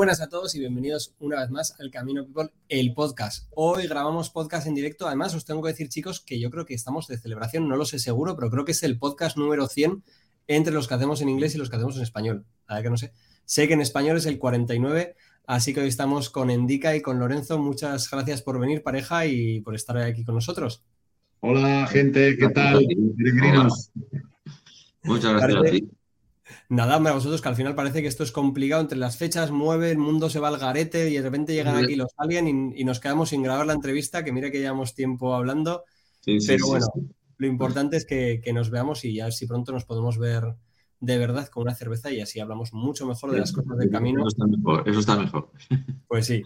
Buenas a todos y bienvenidos una vez más al Camino People, el podcast. Hoy grabamos podcast en directo. Además, os tengo que decir, chicos, que yo creo que estamos de celebración, no lo sé seguro, pero creo que es el podcast número 100 entre los que hacemos en inglés y los que hacemos en español. A ver que no sé. Sé que en español es el 49, así que hoy estamos con Endica y con Lorenzo. Muchas gracias por venir, pareja, y por estar aquí con nosotros. Hola, gente, ¿qué tal? Muchas gracias a ti. Nada, hombre, a vosotros que al final parece que esto es complicado, entre las fechas mueve, el mundo se va al garete y de repente llegan aquí los alguien y, nos quedamos sin grabar la entrevista, que mira que llevamos tiempo hablando. pero bueno, lo importante es que, que, nos veamos y ya si pronto nos podemos ver de verdad con una cerveza y así hablamos mucho mejor de las cosas del camino. Eso está mejor. Eso está mejor. Pues sí.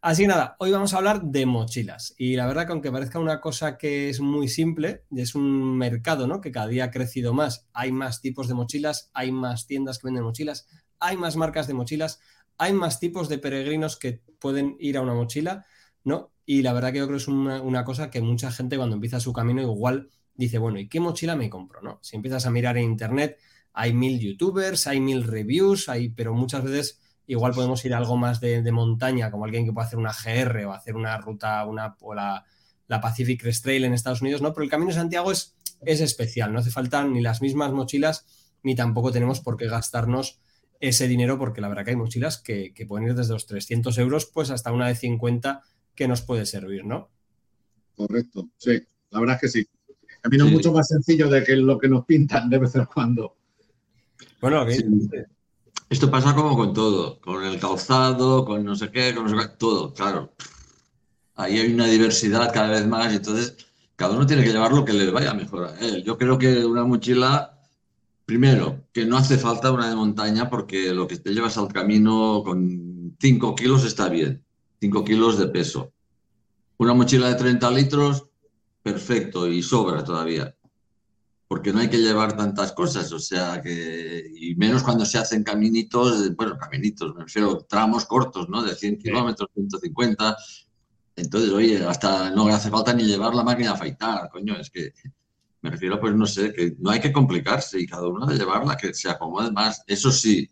Así que nada, hoy vamos a hablar de mochilas. Y la verdad que aunque parezca una cosa que es muy simple, es un mercado ¿no? que cada día ha crecido más. Hay más tipos de mochilas, hay más tiendas que venden mochilas, hay más marcas de mochilas, hay más tipos de peregrinos que pueden ir a una mochila, ¿no? Y la verdad que yo creo que es una, una cosa que mucha gente cuando empieza su camino igual dice, bueno, ¿y qué mochila me compro? ¿no? Si empiezas a mirar en internet, hay mil youtubers, hay mil reviews, hay, pero muchas veces igual podemos ir a algo más de, montaña, como alguien que puede hacer una GR o hacer una ruta, una, o la, Pacific Crest Trail en Estados Unidos, ¿no? Pero el Camino de Santiago es, es especial, no hace falta ni las mismas mochilas, ni tampoco tenemos por qué gastarnos ese dinero, porque la verdad que hay mochilas que, pueden ir desde los 300 euros pues hasta una de 50 que nos puede servir, ¿no? Correcto, sí, la verdad es que sí. Camino es mucho más sencillo de que lo que nos pintan de vez en cuando. Bueno, esto pasa como con todo, con el calzado, con no sé qué, con no sé qué, todo, claro. Ahí hay una diversidad cada vez más y entonces cada uno tiene que llevar lo que le vaya mejor a él. Yo creo que una mochila, primero, que no hace falta una de montaña porque lo que te llevas al camino con 5 kilos está bien, 5 kilos de peso. Una mochila de 30 litros, perfecto y sobra todavía porque no hay que llevar tantas cosas, o sea, que, y menos cuando se hacen caminitos, bueno, caminitos, me refiero tramos cortos, ¿no? De 100 kilómetros, 150. Entonces, oye, hasta no hace falta ni llevar la máquina a afeitar, coño, es que me refiero, pues no sé, que no hay que complicarse y cada uno de llevarla que se acomode más. Eso sí,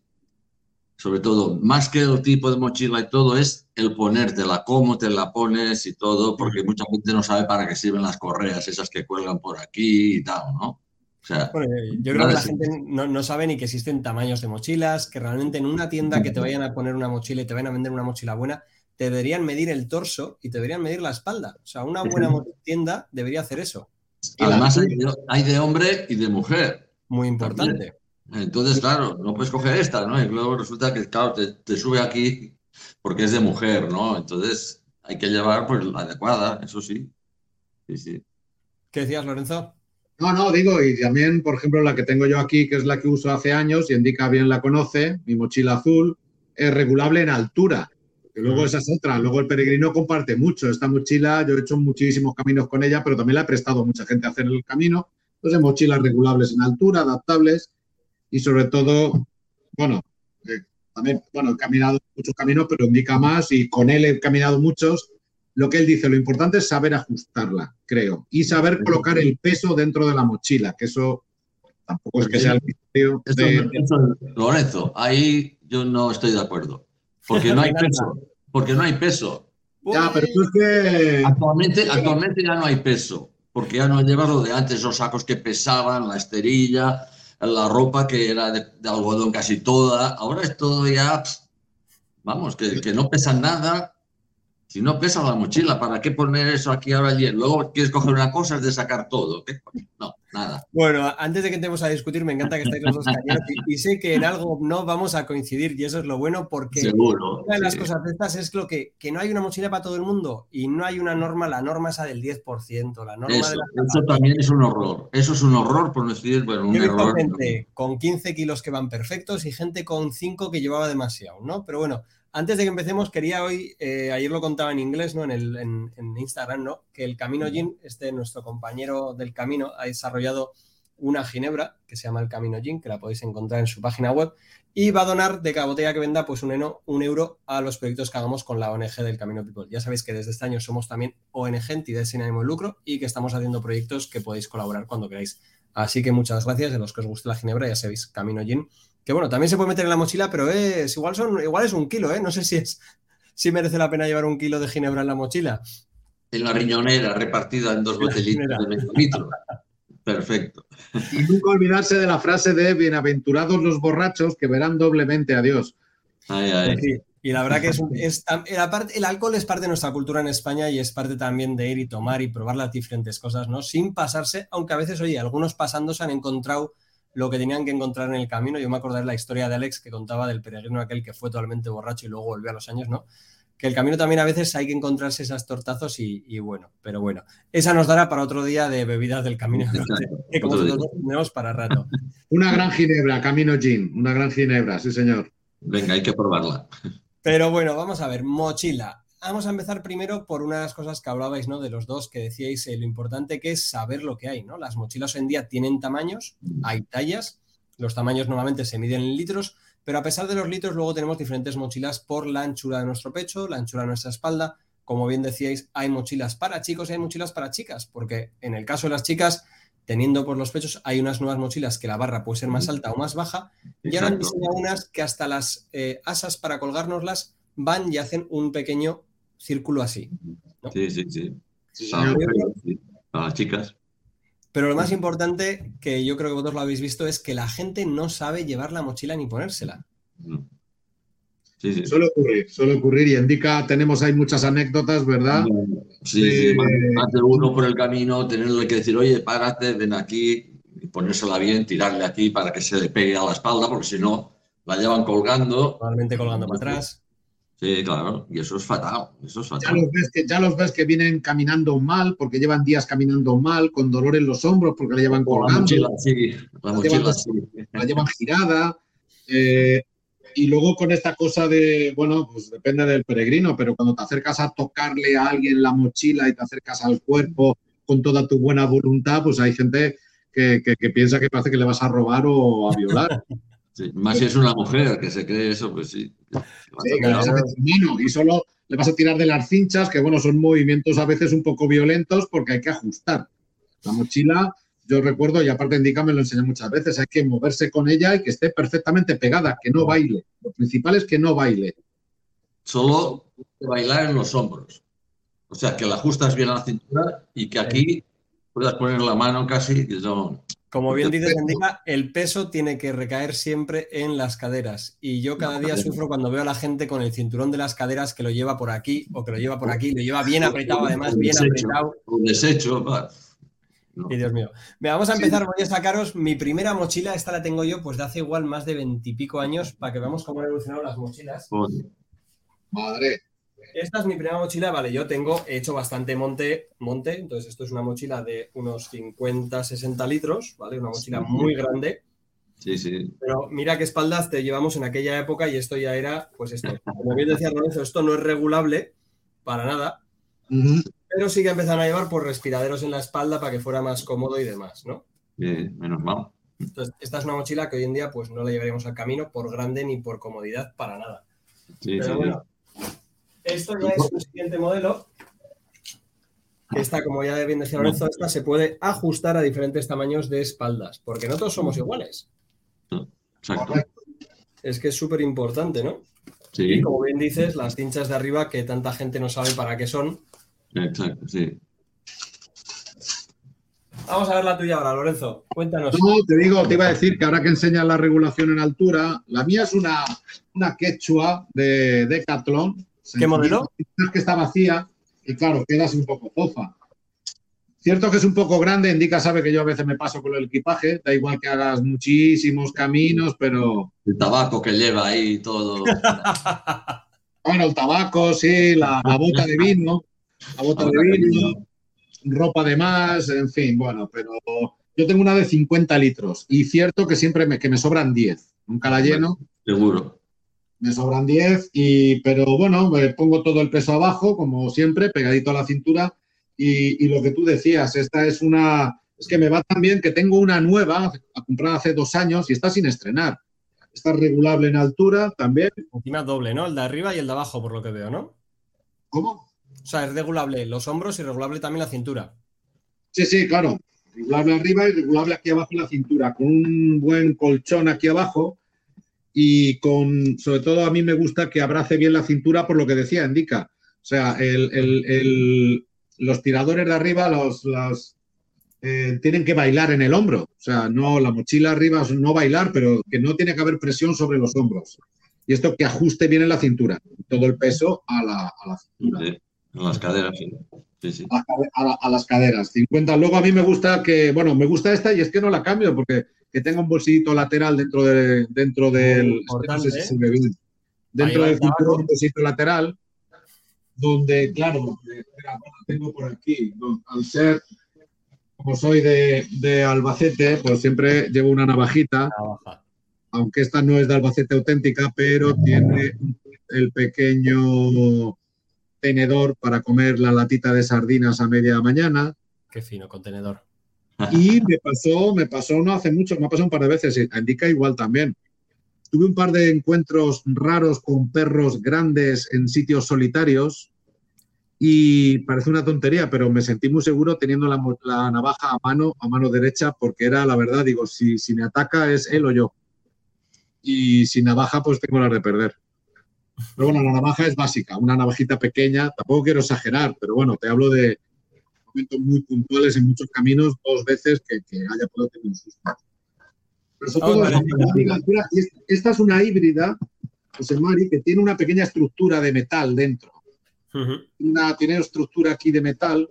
sobre todo, más que el tipo de mochila y todo, es el ponértela, cómo te la pones y todo, porque mucha gente no sabe para qué sirven las correas, esas que cuelgan por aquí y tal, ¿no? Yo creo que la gente no, sabe ni que existen tamaños de mochilas, que realmente en una tienda que te vayan a poner una mochila y te vayan a vender una mochila buena, te deberían medir el torso y te deberían medir la espalda. O sea, una buena tienda debería hacer eso. Además, hay de, hombre y de mujer. Muy importante. Entonces, claro, no puedes coger esta, ¿no? Y luego resulta que, claro, te, sube aquí porque es de mujer, ¿no? Entonces, hay que llevar pues la adecuada, eso sí. Sí, sí. ¿Qué decías, Lorenzo? No, no, digo, y también, por ejemplo, la que tengo yo aquí, que es la que uso hace años, y Indica bien la conoce, mi mochila azul, es regulable en altura. Que luego esa es otra. Luego el peregrino comparte mucho. Esta mochila, yo he hecho muchísimos caminos con ella, pero también la he prestado a mucha gente a hacer el camino. Entonces, mochilas regulables en altura, adaptables y sobre todo, bueno, eh, también, bueno, he caminado muchos caminos, pero indica más y con él he caminado muchos lo que él dice, lo importante es saber ajustarla, creo, y saber colocar el peso dentro de la mochila, que eso tampoco es que sea el misterio. Lorenzo, ahí yo no estoy de acuerdo, porque no hay peso, porque no hay peso. Ya, pero es que... Actualmente, actualmente ya no hay peso, porque ya no llevas lo de antes, los sacos que pesaban, la esterilla, la ropa que era de, algodón casi toda, ahora es todo ya, vamos, que, que no pesa nada, si no pesa la mochila, ¿para qué poner eso aquí ahora allí? Luego quieres coger una cosa, es de sacar todo. No, nada. Bueno, antes de que entremos a discutir, me encanta que estéis los dos cañones y, sé que en algo no vamos a coincidir y eso es lo bueno porque Seguro, una de las cosas de estas es lo que, que no hay una mochila para todo el mundo y no hay una norma, la norma esa del 10%, la norma eso, de eso también es un horror. Eso es un horror, por no decir, bueno, un Yo error. gente con 15 kilos que van perfectos y gente con 5 que llevaba demasiado, ¿no? Pero bueno, antes de que empecemos, quería hoy, eh, ayer lo contaba en inglés, ¿no? En, el, en, Instagram, ¿no? Que el Camino Gin, este nuestro compañero del camino, ha desarrollado una ginebra que se llama el Camino Gin, que la podéis encontrar en su página web, y va a donar de cada botella que venda, pues un, un euro a los proyectos que hagamos con la ONG del Camino People. Ya sabéis que desde este año somos también ONG, entidad sin ánimo de lucro, y que estamos haciendo proyectos que podéis colaborar cuando queráis Así que muchas gracias. A los que os guste la ginebra, ya sabéis, Camino Gin. Que bueno, también se puede meter en la mochila, pero es igual, son, igual es un kilo, ¿eh? No sé si, es, si merece la pena llevar un kilo de ginebra en la mochila. En la riñonera, repartida en dos botellitas de medio litro. Perfecto. Y nunca olvidarse de la frase de bienaventurados los borrachos que verán doblemente a Dios. Y la verdad que es, el, alcohol es parte de nuestra cultura en España y es parte también de ir y tomar y probar las diferentes cosas, ¿no? Sin pasarse, aunque a veces, oye, algunos pasándose han encontrado lo que tenían que encontrar en el camino. Yo me acordaré la historia de Alex que contaba del peregrino aquel que fue totalmente borracho y luego volvió a los años, ¿no? que el camino también a veces hay que encontrarse esas tortazos y, bueno, pero bueno, esa nos dará para otro día de bebidas del camino, que como nosotros tenemos para rato. Una gran ginebra, Camino Gin, una gran ginebra, sí señor. Venga, hay que probarla. Pero bueno, vamos a ver, mochila. Vamos a empezar primero por una de las cosas que hablabais, ¿no? De los dos que decíais eh, lo importante que es saber lo que hay, ¿no? Las mochilas hoy en día tienen tamaños, hay tallas, los tamaños normalmente se miden en litros, pero a pesar de los litros, luego tenemos diferentes mochilas por la anchura de nuestro pecho, la anchura de nuestra espalda. Como bien decíais, hay mochilas para chicos y hay mochilas para chicas, porque en el caso de las chicas, teniendo por los pechos, hay unas nuevas mochilas que la barra puede ser más alta o más baja, y ahora han diseñado unas que hasta las eh, asas para colgárnoslas van y hacen un pequeño círculo así. Sí, sí, sí. Para las chicas. Pero lo más importante, que yo creo que vosotros lo habéis visto, es que la gente no sabe llevar la mochila ni ponérsela. Sí, sí. Suele ocurrir, suele ocurrir. Y en Dica tenemos ahí muchas anécdotas, ¿verdad? Sí, sí. Más de uno por el camino, tenerle que decir, oye, párate, ven aquí, y ponérsela bien, tirarle aquí para que se le pegue a la espalda, porque si no, la llevan colgando. Probablemente colgando para atrás. Sí, claro, y eso es fatal, eso es fatal. Ya los, ves que, ya los ves que vienen caminando mal, porque llevan días caminando mal, con dolor en los hombros, porque la llevan colgando. La mochila, sí, la, mochila, sí. La llevan girada. Eh, y luego con esta cosa de, bueno, pues depende del peregrino, pero cuando te acercas a tocarle a alguien la mochila y te acercas al cuerpo con toda tu buena voluntad, pues hay gente que, que piensa que parece que le vas a robar o a violar. más si es una mujer que se cree eso, pues sí. y solo le vas a tirar de las cinchas, que bueno, son movimientos a veces un poco violentos porque hay que ajustar. La mochila, yo recuerdo, y aparte Indica me lo enseña muchas veces, hay que moverse con ella y que esté perfectamente pegada, que no baile. Lo principal es que no baile. Solo bailar en los hombros. O sea, que la ajustas bien a la cintura y que aquí puedas poner la mano casi y no, como bien dices, Indica, el peso tiene que recaer siempre en las caderas. Y yo cada día sufro cuando veo a la gente con el cinturón de las caderas que lo lleva por aquí o que lo lleva por aquí, lo lleva bien apretado, además, bien apretado. Un desecho, Y Dios mío. vamos a empezar. Voy a sacaros mi primera mochila. Esta la tengo yo, pues de hace igual más de veintipico años, para que veamos cómo han evolucionado las mochilas. Madre. Esta es mi primera mochila, vale, yo tengo, he hecho bastante monte, monte, entonces esto es una mochila de unos 50, 60 litros, ¿vale? Una mochila muy grande. Sí, sí. Pero mira qué espaldas te llevamos en aquella época y esto ya era, pues esto. Como bien decía Lorenzo, esto no es regulable para nada, pero sí que empezaron a llevar por respiraderos en la espalda para que fuera más cómodo y demás, ¿no? Bien, menos mal. Entonces, esta es una mochila que hoy en día pues no la llevaríamos al camino por grande ni por comodidad para nada. Sí, pero bueno, esto ya es un siguiente modelo. Está, como ya bien decía Lorenzo, esta se puede ajustar a diferentes tamaños de espaldas, porque no todos somos iguales. Exacto. Es que es súper importante, ¿no? Sí. Y como bien dices, las cinchas de arriba que tanta gente no sabe para qué son. Exacto, sí. Vamos a ver la tuya ahora, Lorenzo. Cuéntanos. No, te digo, te iba a decir que ahora que enseñas la regulación en altura, la mía es una, una quechua de Decathlon ¿Qué modelo? Que está vacía y claro, quedas un poco fofa. Cierto que es un poco grande, Indica sabe que yo a veces me paso con el equipaje, da igual que hagas muchísimos caminos, pero... El tabaco que lleva ahí todo. bueno, el tabaco, sí, la, bota de vino, la bota de vino, ropa de más, en fin, bueno, pero yo tengo una de 50 litros y cierto que siempre me, que me sobran 10, nunca la lleno. Seguro me sobran 10, y, pero bueno, me pongo todo el peso abajo, como siempre, pegadito a la cintura. Y, lo que tú decías, esta es una, es que me va tan bien que tengo una nueva, comprada hace dos años y está sin estrenar. Está regulable en altura también. Encima doble, ¿no? El de arriba y el de abajo, por lo que veo, ¿no? ¿Cómo? O sea, es regulable los hombros y regulable también la cintura. Sí, sí, claro. Regulable arriba y regulable aquí abajo en la cintura, con un buen colchón aquí abajo y con, sobre todo a mí me gusta que abrace bien la cintura por lo que decía Indica. O sea, los tiradores de arriba, los, eh, tienen que bailar en el hombro. O sea, no la mochila arriba, no bailar, pero que no tiene que haber presión sobre los hombros. Y esto que ajuste bien en la cintura, todo el peso a la, cintura. a las caderas, sí. sí, A, las caderas, 50. Luego a mí me gusta que, bueno, me gusta esta y es que no la cambio porque que tenga un bolsillito lateral dentro, de, dentro del... No sé si ¿eh? Dentro del cinturón, un bolsito lateral, donde, claro, tengo por aquí, al ser como soy de, Albacete, pues siempre llevo una navajita, aunque esta no es de Albacete auténtica, pero tiene el pequeño tenedor para comer la latita de sardinas a media mañana. Qué fino contenedor. Y me pasó, me pasó no hace mucho, me ha pasado un par de veces, indica igual también. Tuve un par de encuentros raros con perros grandes en sitios solitarios y parece una tontería, pero me sentí muy seguro teniendo la, navaja a mano, a mano derecha, porque era la verdad, digo, si, si me ataca es él o yo. Y sin navaja, pues tengo la de perder. Pero bueno, la navaja es básica, una navajita pequeña, tampoco quiero exagerar, pero bueno, te hablo de momentos muy puntuales en muchos caminos, dos veces que, haya podido tener. Pero sobre todo, esta es una híbrida, José Mari, que tiene una pequeña estructura de metal dentro una, tiene estructura aquí de metal,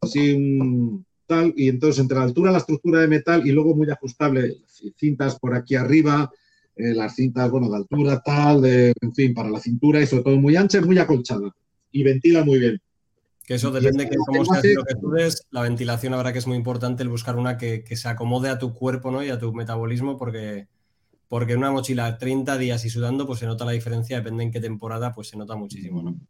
así un tal, y entonces entre la altura de la estructura de metal y luego muy ajustable, cintas por aquí arriba, eh, las cintas, bueno, de altura tal, de, en fin, para la cintura y sobre todo muy ancha muy acolchada y ventila muy bien. Que eso depende de cómo sea lo que tú la ventilación habrá que es muy importante el buscar una que, que, se acomode a tu cuerpo ¿no? y a tu metabolismo porque, porque una mochila 30 días y sudando pues se nota la diferencia, depende en qué temporada pues se nota muchísimo, ¿no?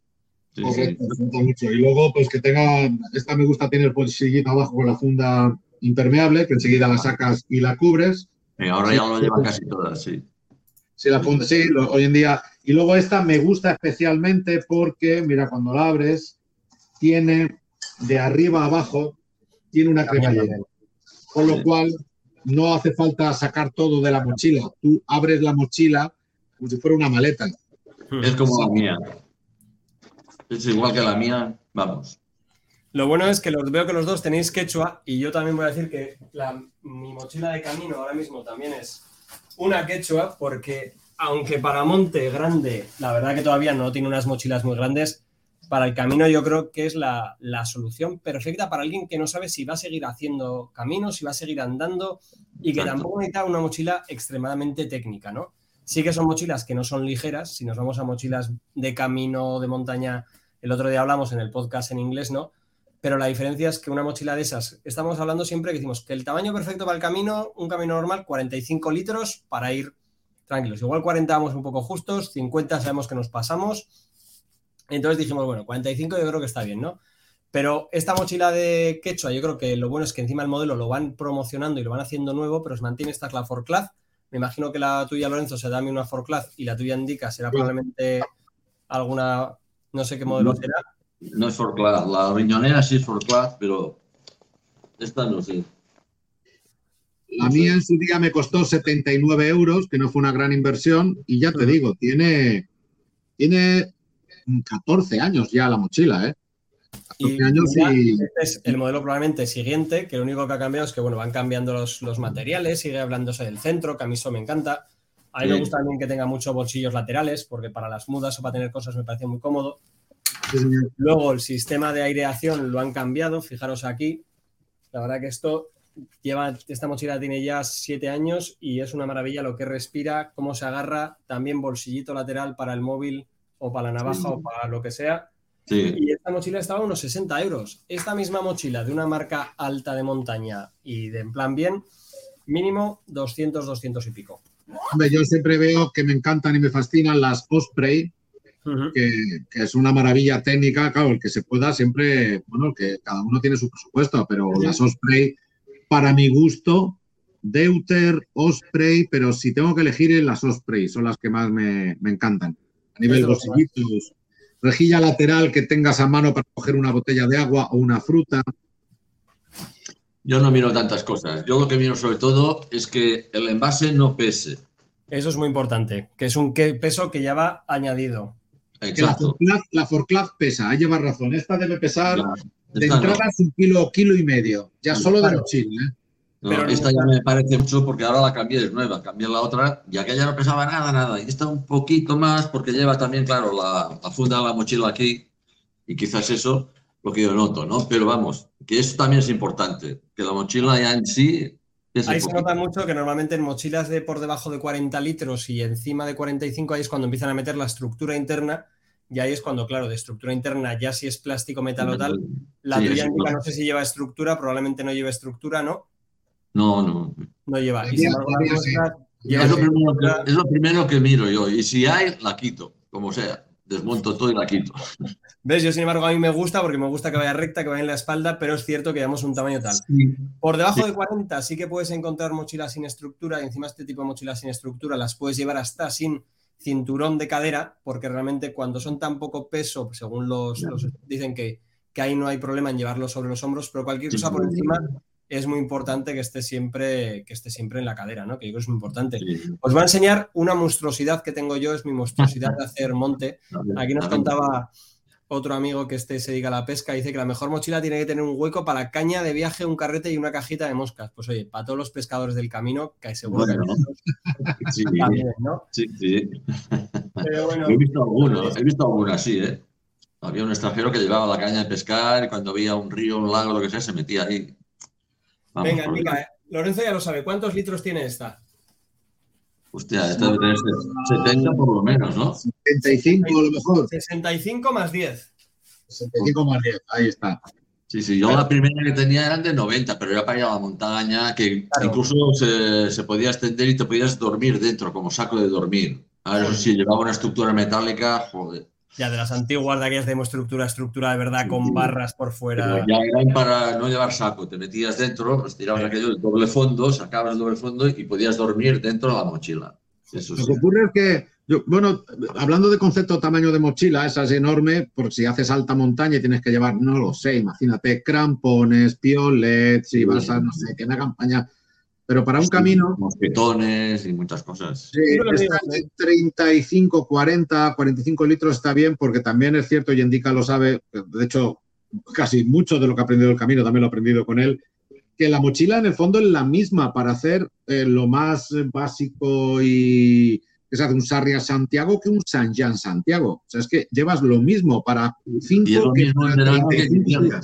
Y luego, pues que tenga, esta me gusta tener bolsillito abajo con la funda impermeable, que enseguida la sacas y la cubres. ahora ya lo llevan casi todas, sí. Sí, la funda, sí, hoy en día. Y luego esta me gusta especialmente porque, mira, cuando la abres, tiene de arriba a abajo, tiene una cremallera. Con lo cual, no hace falta sacar todo de la mochila. Tú abres la mochila como si fuera una maleta. Es como la mía. Es igual que la mía, vamos. Lo bueno es que los, veo que los dos tenéis quechua y yo también voy a decir que mi mochila de camino ahora mismo también es una quechua porque aunque para monte grande, la verdad que todavía no tiene unas mochilas muy grandes, para el camino yo creo que es la, solución perfecta para alguien que no sabe si va a seguir haciendo caminos, si va a seguir andando y que tampoco necesita una mochila extremadamente técnica, ¿no? Sí que son mochilas que no son ligeras, si nos vamos a mochilas de camino, de montaña el otro día hablamos en el podcast en inglés, ¿no? Pero la diferencia es que una mochila de esas, estamos hablando siempre que decimos que el tamaño perfecto para el camino, un camino normal, 45 litros para ir tranquilos. Igual 40 vamos un poco justos, 50 sabemos que nos pasamos. Entonces dijimos, bueno, 45 yo creo que está bien, ¿no? Pero esta mochila de Quechua, yo creo que lo bueno es que encima el modelo lo van promocionando y lo van haciendo nuevo, pero se mantiene. Esta es la Forclaz. Me imagino que la tuya, Lorenzo, será también una Forclaz y la tuya indica será probablemente alguna no sé qué modelo será. No es Forclaz. La riñonera sí es Forclaz, pero esta no sé. La mía en su día me costó 79 euros, que no fue una gran inversión, y ya te digo, tiene, tiene 14 años ya la mochila, ¿eh? Y años y... Este es el modelo probablemente siguiente, que lo único que ha cambiado es que bueno, van cambiando los, los materiales, sigue hablándose del centro, que a mí eso me encanta. A mí me gusta también que tenga muchos bolsillos laterales, porque para las mudas o para tener cosas me parece muy cómodo. Luego el sistema de aireación lo han cambiado, fijaros aquí. La verdad que esto lleva, esta mochila tiene ya siete años y es una maravilla lo que respira, cómo se agarra, también bolsillito lateral para el móvil o para la navaja o para lo que sea. Y esta mochila estaba a unos 60 euros. Esta misma mochila de una marca alta de montaña y de en plan bien, mínimo 200, 200 y pico yo siempre veo que me encantan y me fascinan las Osprey, que, es una maravilla técnica, claro, el que se pueda siempre, bueno, que cada uno tiene su presupuesto, pero las Osprey, para mi gusto, Deuter, Osprey, pero si tengo que elegir, las Osprey son las que más me, encantan. A nivel bolsillitos, rejilla lateral que tengas a mano para coger una botella de agua o una fruta. Yo no miro tantas cosas. Yo lo que miro sobre todo es que el envase no pese. Eso es muy importante, que es un peso que ya va añadido. Exacto. La Forclaz pesa, lleva razón. Esta debe pesar de entrada un kilo, kilo y medio, ya solo de mochila. ¿eh? Pero esta ya me parece mucho porque ahora la cambié, es nueva, cambié la otra, ya que ya no pesaba nada, nada. Y esta un poquito más porque lleva también, claro, la, funda de la mochila aquí. Y quizás eso lo que yo noto, ¿no? Pero vamos, que eso también es importante, que la mochila ya en sí... Ahí se nota mucho que normalmente en mochilas de por debajo de 40 litros y encima de 45 ahí es cuando empiezan a meter la estructura interna. Y ahí es cuando, claro, de estructura interna, ya si es plástico, metal o tal, la tuya no sé si lleva estructura, probablemente no lleva estructura, ¿no? No, no. No lleva. es, lo primero que, miro yo. Y si hay, la quito, como sea. Desmonto todo y la quito. ¿Ves? Yo, sin embargo, a mí me gusta porque me gusta que vaya recta, que vaya en la espalda, pero es cierto que llevamos un tamaño tal. Por debajo de 40 sí que puedes encontrar mochilas sin estructura y encima este tipo de mochilas sin estructura las puedes llevar hasta sin cinturón de cadera, porque realmente cuando son tan poco peso, según los, dicen que, que ahí no hay problema en llevarlo sobre los hombros, pero cualquier cosa por encima es muy importante que esté siempre, que esté siempre en la cadera, ¿no? Que digo es muy importante. Os voy a enseñar una monstruosidad que tengo yo, es mi monstruosidad de hacer monte. Aquí nos contaba otro amigo que este se dedica a la pesca, dice que la mejor mochila tiene que tener un hueco para caña de viaje, un carrete y una cajita de moscas. Pues oye, para todos los pescadores del camino, que seguro bueno, que sí, ¿no? sí, sí. Pero bueno, he visto algunos, he visto algunos así, ¿eh? Había un extranjero que llevaba la caña de pescar y cuando había un río, un lago, lo que sea, se metía ahí. Venga, Mica, eh, Lorenzo ya lo sabe. ¿Cuántos litros tiene esta? Hostia, esta debe tener 70 por lo menos, ¿no? 75 a lo mejor. 65 más 10. 65 más 10, ahí está. Sí, sí, yo la primera que tenía eran de 90, pero era para ir a la montaña, que incluso se, se, podía extender y te podías dormir dentro, como saco de dormir. A ver, si llevaba una estructura metálica, joder. Ya, de las antiguas de aquellas de estructura, estructura de verdad con barras por fuera. ya eran para no llevar saco, te metías dentro, estirabas aquello del doble fondo, sacabas el doble fondo y podías dormir dentro de la mochila. Lo que ocurre es que, bueno, hablando de concepto tamaño de mochila, esa es enorme, por si haces alta montaña y tienes que llevar, no lo sé, imagínate, crampones, piolets, si vas a, no sé, que en la campaña pero para un camino. Mosquetones y muchas cosas. Sí, está de 35, 40, 45 litros está bien, porque también es cierto, y Indica lo sabe, de hecho, casi mucho de lo que ha aprendido el camino también lo ha aprendido con él, que la mochila en el fondo es la misma para hacer eh, lo más básico y que se hace un Sarria Santiago que un San Jean Santiago. O sea, es que llevas lo mismo para 5 y lo mismo en verano que invierno.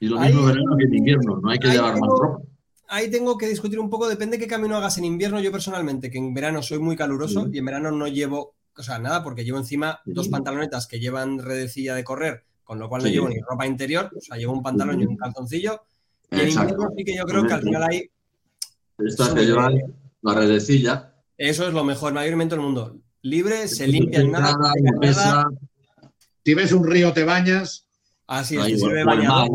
Y lo mismo en verano que en invierno, no hay que llevar más ropa ahí tengo que discutir un poco, depende de qué camino hagas en invierno. Yo personalmente, que en verano soy muy caluroso y en verano no llevo, o sea, nada, porque llevo encima dos pantalonetas que llevan redecilla de correr, con lo cual no llevo ni ropa interior, o sea, llevo un pantalón y un calzoncillo. Y en invierno sí que yo creo que al final hay. Estas que llevan la redecilla. Eso es lo mejor, mayormente en el mundo. Libre, se limpia nada. nada. Si ves un río, te bañas. Así es, si ve bañador.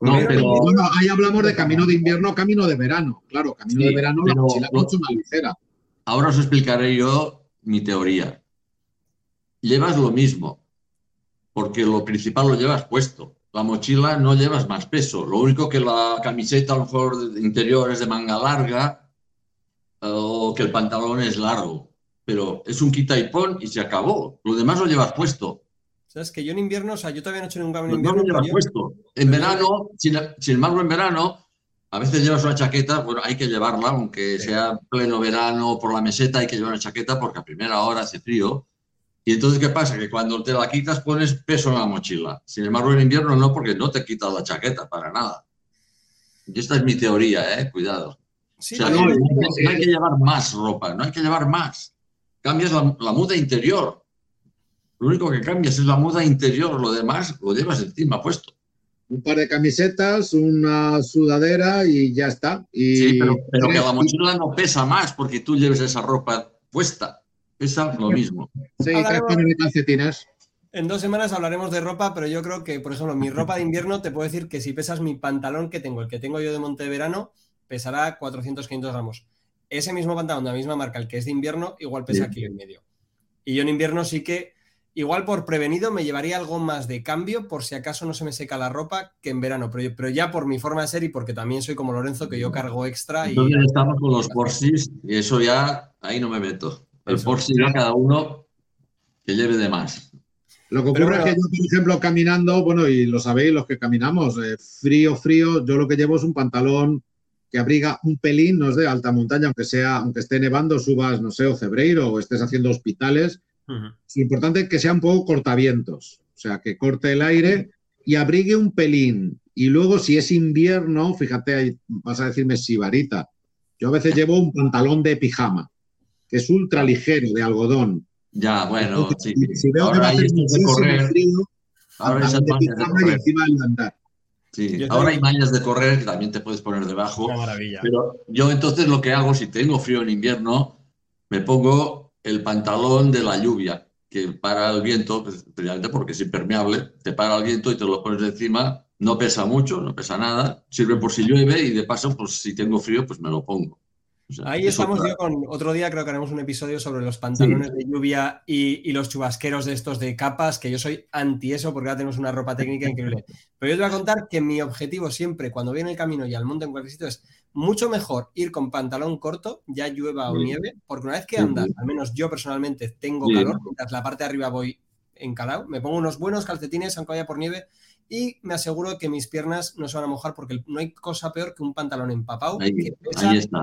No, pero... Bueno, ahí hablamos de camino de invierno, camino de verano. Claro, camino de verano la mochila mucho más ligera. Ahora os explicaré yo mi teoría. Llevas lo mismo, porque lo principal lo llevas puesto. La mochila no llevas más peso. Lo único que la camiseta a lo mejor interior es de manga larga o que el pantalón es largo. Pero es un quita y pon y se acabó. Lo demás lo llevas puesto. ¿Sabes? Que yo en invierno, o sea, yo todavía no he hecho nunca en invierno. No, lo puesto. En verano, sin, embargo, en verano, a veces llevas una chaqueta, bueno, hay que llevarla, aunque sea pleno verano por la meseta, hay que llevar una chaqueta porque a primera hora hace frío. Y entonces, ¿qué pasa? Que cuando te la quitas pones peso en la mochila. Sin embargo, en invierno no, porque no te quitas la chaqueta para nada. Y esta es mi teoría, ¿eh? Cuidado. o sea, no, hay que llevar más ropa, no hay que llevar más. Cambias la muda interior. Lo único que cambias es la muda interior, lo demás lo llevas encima puesto. Un par de camisetas, una sudadera y ya está. sí, pero, que la mochila no pesa más porque tú lleves esa ropa puesta. Pesa lo mismo. Sí, tres de calcetines. En dos semanas hablaremos de ropa, pero yo creo que, por ejemplo, mi ropa de invierno te puedo decir que si pesas mi pantalón que tengo, el que tengo yo de monte de verano, pesará 400-500 gramos. Ese mismo pantalón de la misma marca, el que es de invierno, igual pesa kilo y medio. Y yo en invierno sí que Igual por prevenido me llevaría algo más de cambio por si acaso no se me seca la ropa que en verano, pero, ya por mi forma de ser y porque también soy como Lorenzo que yo cargo extra. Y... estamos con los Porsis y eso ya ahí no me meto. El Porsi ya cada uno que lleve de más. Lo que ocurre es que yo, por ejemplo, caminando, bueno, y lo sabéis los que caminamos, eh, frío, frío, yo lo que llevo es un pantalón que abriga un pelín, no es de alta montaña, aunque sea, aunque esté nevando, subas, no sé, o Cebreiro o estés haciendo hospitales, es importante que sea un poco cortavientos, o sea, que corte el aire y abrigue un pelín. Y luego, si es invierno, fíjate, ahí vas a decirme sibarita. Yo a veces llevo un pantalón de pijama, que es ultra ligero, de algodón. Ya, bueno, sí. Si veo ahora que de correr, ahora hay mallas de andar. Sí, ahora hay mallas de correr que también te puedes poner debajo. Una maravilla. Pero yo entonces lo que hago, si tengo frío en invierno, me pongo el pantalón de la lluvia, que para el viento, pues, precisamente porque es impermeable, te para el viento y te lo pones encima, no pesa mucho, no pesa nada, sirve por si llueve y de paso, pues si tengo frío, pues me lo pongo. Ahí estamos yo con otro día, creo que haremos un episodio sobre los pantalones de lluvia y, los chubasqueros de estos de capas, que yo soy anti eso porque ahora tenemos una ropa técnica increíble. Pero yo te voy a contar que mi objetivo siempre, cuando en el camino y al monte en cualquier sitio, es mucho mejor ir con pantalón corto, ya llueva o nieve, porque una vez que andas, al menos yo personalmente tengo calor, mientras la parte de arriba voy encalado, me pongo unos buenos calcetines, aunque vaya por nieve, y me aseguro que mis piernas no se van a mojar porque no hay cosa peor que un pantalón empapado ahí, que pesa, está.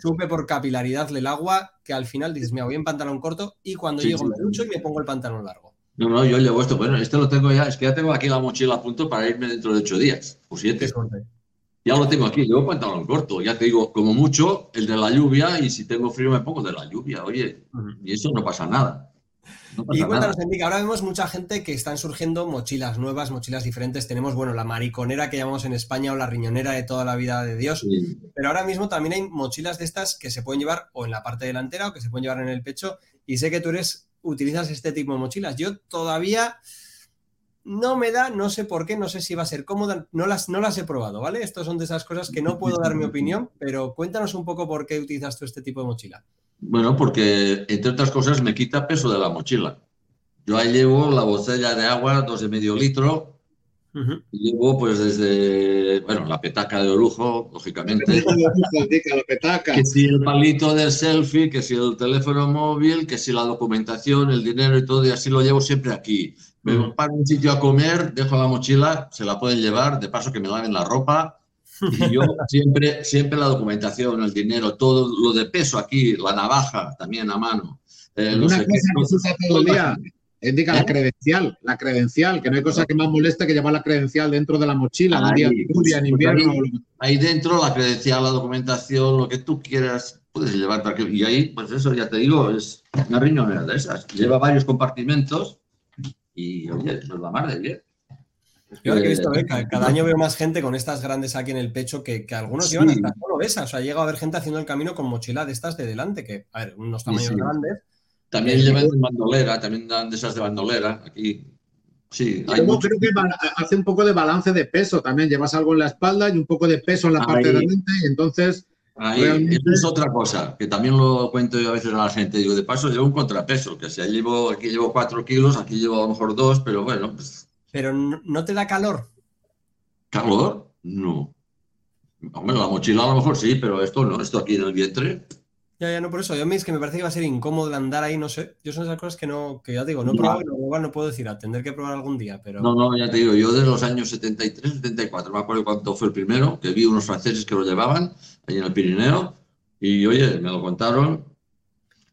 sube por capilaridad del agua que al final dices, me voy en pantalón corto y cuando llego me ducho y me pongo el pantalón largo. No, no, yo llevo esto. Bueno, este lo tengo ya, es que ya tengo aquí la mochila a punto para irme dentro de ocho días o siete. Ya lo tengo aquí, llevo pantalón corto. Ya te digo, como mucho, el de la lluvia y si tengo frío me pongo de la lluvia, oye, y eso no pasa nada y cuéntanos, Enrique, ahora vemos mucha gente que están surgiendo mochilas nuevas, mochilas diferentes. Tenemos, bueno, la mariconera que llamamos en España o la riñonera de toda la vida de Dios. Pero ahora mismo también hay mochilas de estas que se pueden llevar o en la parte delantera o que se pueden llevar en el pecho. Y sé que tú eres, utilizas este tipo de mochilas. Yo todavía no me da, no sé por qué, no sé si va a ser cómoda, no las, no las he probado, ¿vale? Estas son de esas cosas que no puedo dar mi opinión, pero cuéntanos un poco por qué utilizas tú este tipo de mochila. Bueno, porque entre otras cosas me quita peso de la mochila. Yo ahí llevo la botella de agua, dos de medio litro, Llevo pues desde, bueno, la petaca de lujo, lógicamente. La petaca. Que si el palito del selfie, que si el teléfono móvil, que si la documentación, el dinero y todo, y así lo llevo siempre aquí. Me paro en un sitio a comer, dejo la mochila, se la pueden llevar, de paso que me laven la ropa, y yo siempre, siempre la documentación, el dinero, todo lo de peso aquí, la navaja también a mano. Eh, Una cosa que se usa todo el día, indica la ¿Eh? credencial, la credencial, que no hay cosa que más moleste que llevar la credencial dentro de la mochila, ahí, un día de en invierno. Ahí, dentro la credencial, la documentación, lo que tú quieras, puedes llevar. Y ahí, pues eso, ya te digo, es una riñonera de esas. Lleva varios compartimentos y, oye, nos va más de bien. Yo he visto, ¿eh? cada, año veo más gente con estas grandes aquí en el pecho que, algunos llevan hasta solo esas. O sea, llega a haber gente haciendo el camino con mochila de estas de delante, que, a ver, unos tamaños grandes. También llevan de bandolera, también dan de esas de bandolera. Aquí Sí, hay creo que hace un poco de balance de peso también. Llevas algo en la espalda y un poco de peso en la parte de delante y entonces... Ahí, es otra cosa, que también lo cuento yo a veces a la gente. Digo, de paso llevo un contrapeso, que si llevo, aquí llevo cuatro kilos, aquí llevo a lo mejor dos, pero bueno, pues pero no te da calor. ¿Calor? No. Hombre, la mochila a lo mejor sí, pero esto no, esto aquí en el vientre. Ya, ya, no por eso. Yo me es que me parece que va a ser incómodo andar ahí, no sé. Yo son esas cosas que no, que ya digo, no he probado y igual no puedo decir, a tendré que probar algún día, pero. No, no, ya te digo, yo de los años 73, 74, me acuerdo cuánto fue el primero, que vi unos franceses que lo llevaban ahí en el Pirineo, y oye, me lo contaron,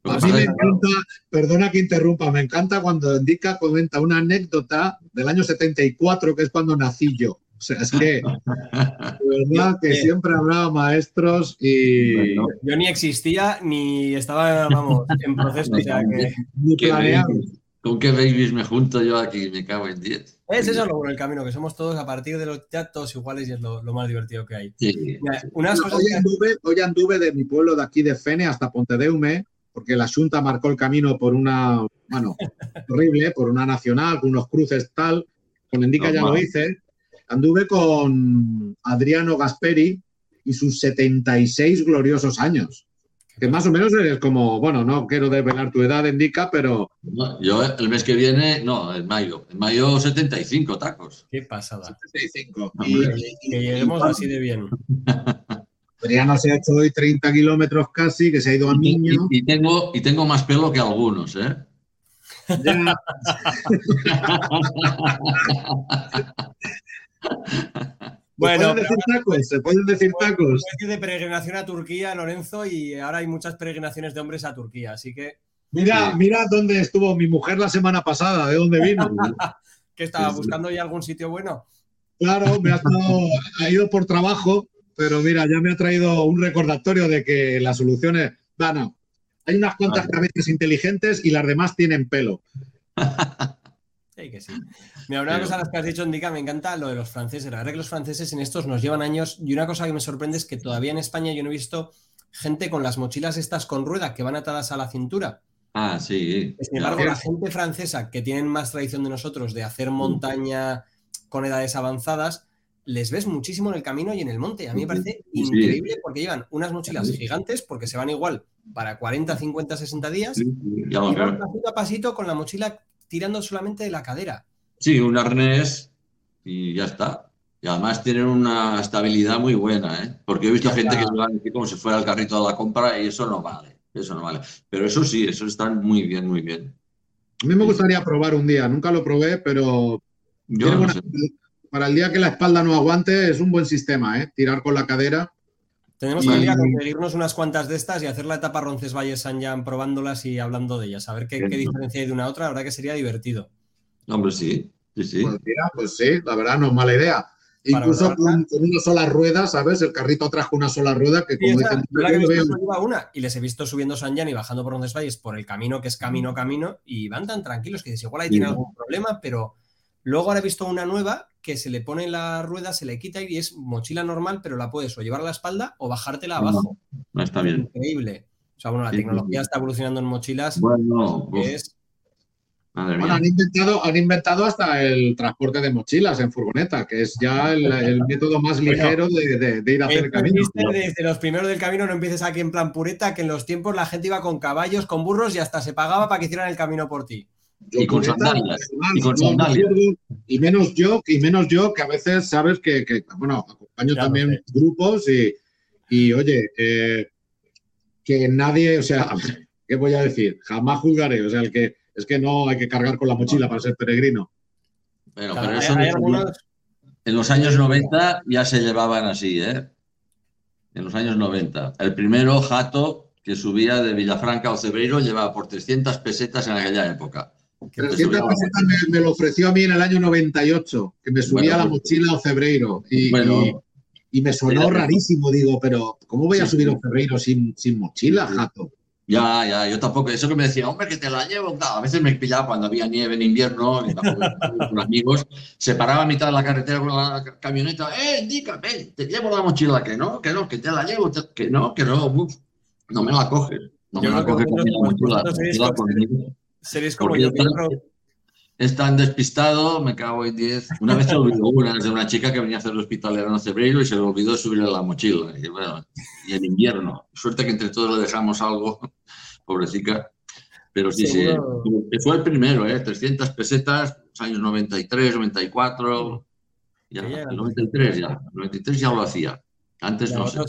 a mí me encanta, perdona que interrumpa, me encanta cuando Indica comenta una anécdota del año 74, que es cuando nací yo. O sea, es que, de verdad que siempre hablaba maestros y... yo ni existía ni estaba, vamos, en proceso. ¿Con qué babies me junto yo aquí? Me cago en 10. Es eso lo bueno el camino, que somos todos a partir de los ya todos iguales y es lo, más divertido que hay. hoy, anduve, de mi pueblo de aquí de Fene hasta Pontedeume porque la Junta marcó el camino por una, bueno, horrible, por una nacional, con unos cruces tal, con Indica ya lo hice. Anduve con Adriano Gasperi y sus 76 gloriosos años. Que más o menos es como, bueno, no quiero desvelar tu edad, indica, pero. yo el mes que viene, no, en mayo. En mayo 75 tacos. Qué pasada. 75. que lleguemos así de bien. Pero ya no se ha hecho hoy 30 kilómetros casi, que se ha ido a niño. Y, tengo, y tengo más pelo que algunos, ¿eh? Ya. Bueno, decir tacos, se pueden decir tacos. de peregrinación a Turquía, Lorenzo, y ahora hay muchas peregrinaciones de hombres a Turquía, así que. Mira, mira dónde estuvo mi mujer la semana pasada, de dónde vino. ¿Qué estaba buscando ya algún sitio bueno? Claro, me ha, ha, ido por trabajo, pero mira, ya me ha traído un recordatorio de que las soluciones. Bueno, hay unas cuantas cabezas inteligentes y las demás tienen pelo. Sí, que sí. Mira, una cosa las que has dicho, Indica, me encanta lo de los franceses. La verdad que los franceses en estos nos llevan años y una cosa que me sorprende es que todavía en España yo no he visto gente con las mochilas estas con rueda que van atadas a la cintura. Ah, sí. Sin embargo, la gente francesa que tienen más tradición de nosotros de hacer montaña con edades avanzadas, les ves muchísimo en el camino y en el monte. A mí me parece increíble porque llevan unas mochilas gigantes porque se van igual para 40, 50, 60 días y van pasito a pasito con la mochila tirando solamente de la cadera. Sí, un arnés y ya está. Y además tienen una estabilidad muy buena, ¿eh? Porque he visto gente que llevan como si fuera el carrito de la compra y eso no vale. Eso no vale. Pero eso sí, eso está muy bien, muy bien. A mí me gustaría probar un día. Nunca lo probé, pero Yo para el día que la espalda no aguante es un buen sistema, ¿eh? Tirar con la cadera. Tenemos que conseguirnos unas cuantas de estas y hacer la etapa Roncesvalles San Jan probándolas y hablando de ellas, a ver qué, diferencia hay de una a otra, la verdad que sería divertido. Hombre, sí, sí, sí. Pues, pues sí, la verdad no es mala idea. Incluso con, una sola rueda, ¿sabes? El carrito trajo una sola rueda que como dicen, una y les he visto subiendo San Jan y bajando por Roncesvalles por el camino que es camino camino y van tan tranquilos que dices, igual ahí tiene algún problema, pero luego ahora he visto una nueva que se le pone la rueda, se le quita y es mochila normal, pero la puedes o llevar a la espalda o bajártela abajo. No, está bien. Increíble. O sea, bueno, la tecnología está evolucionando en mochilas. Bueno, es... han, inventado, han inventado hasta el transporte de mochilas en furgoneta, que es ya el, método más ligero de, ir a hacer el camino. Desde los primeros del camino no empieces aquí en plan pureta, que en los tiempos la gente iba con caballos, con burros y hasta se pagaba para que hicieran el camino por ti y con sandalias. Y con Y menos yo, y menos yo, que a veces sabes que, bueno, acompaño también grupos y, y oye, que nadie, o sea, ¿qué voy a decir? Jamás juzgaré, o sea, el que es que no hay que cargar con la mochila para ser peregrino. Pero, pero eso en los años 90 ya se llevaban así, ¿eh? En los años 90. El primero, Jato, que subía de Villafranca a Cebreiro, llevaba por 300 pesetas en aquella época. 300 pesetas me, lo ofreció a mí en el año 98, que me subía la pues, mochila a Cebreiro. Y, y, me sonó rarísimo, digo, pero ¿cómo voy a subir a Cebreiro sin, sin mochila, jato? Ya, ya, yo tampoco. Eso que me decía, hombre, que te la llevo. a veces me pillaba cuando había nieve en invierno, con amigos, se paraba a mitad de la carretera con la camioneta, eh, indica, ven, te llevo la mochila, que no, que no, que te la llevo, que no, que no, no me la coges. No me la coges la mochila. Seréis como yo. Es tan despistado, me cago en 10. Una vez se olvidó una, de una chica que venía a hacer el hospital en febrero y se le olvidó subirle la mochila. Y, bueno, y en invierno. Suerte que entre todos le dejamos algo, pobrecita. Pero sí, sí. Fue el primero, ¿eh? 300 pesetas, años 93, 94. Ya, el 93 ya. El 93 ya lo hacía. Antes no sé.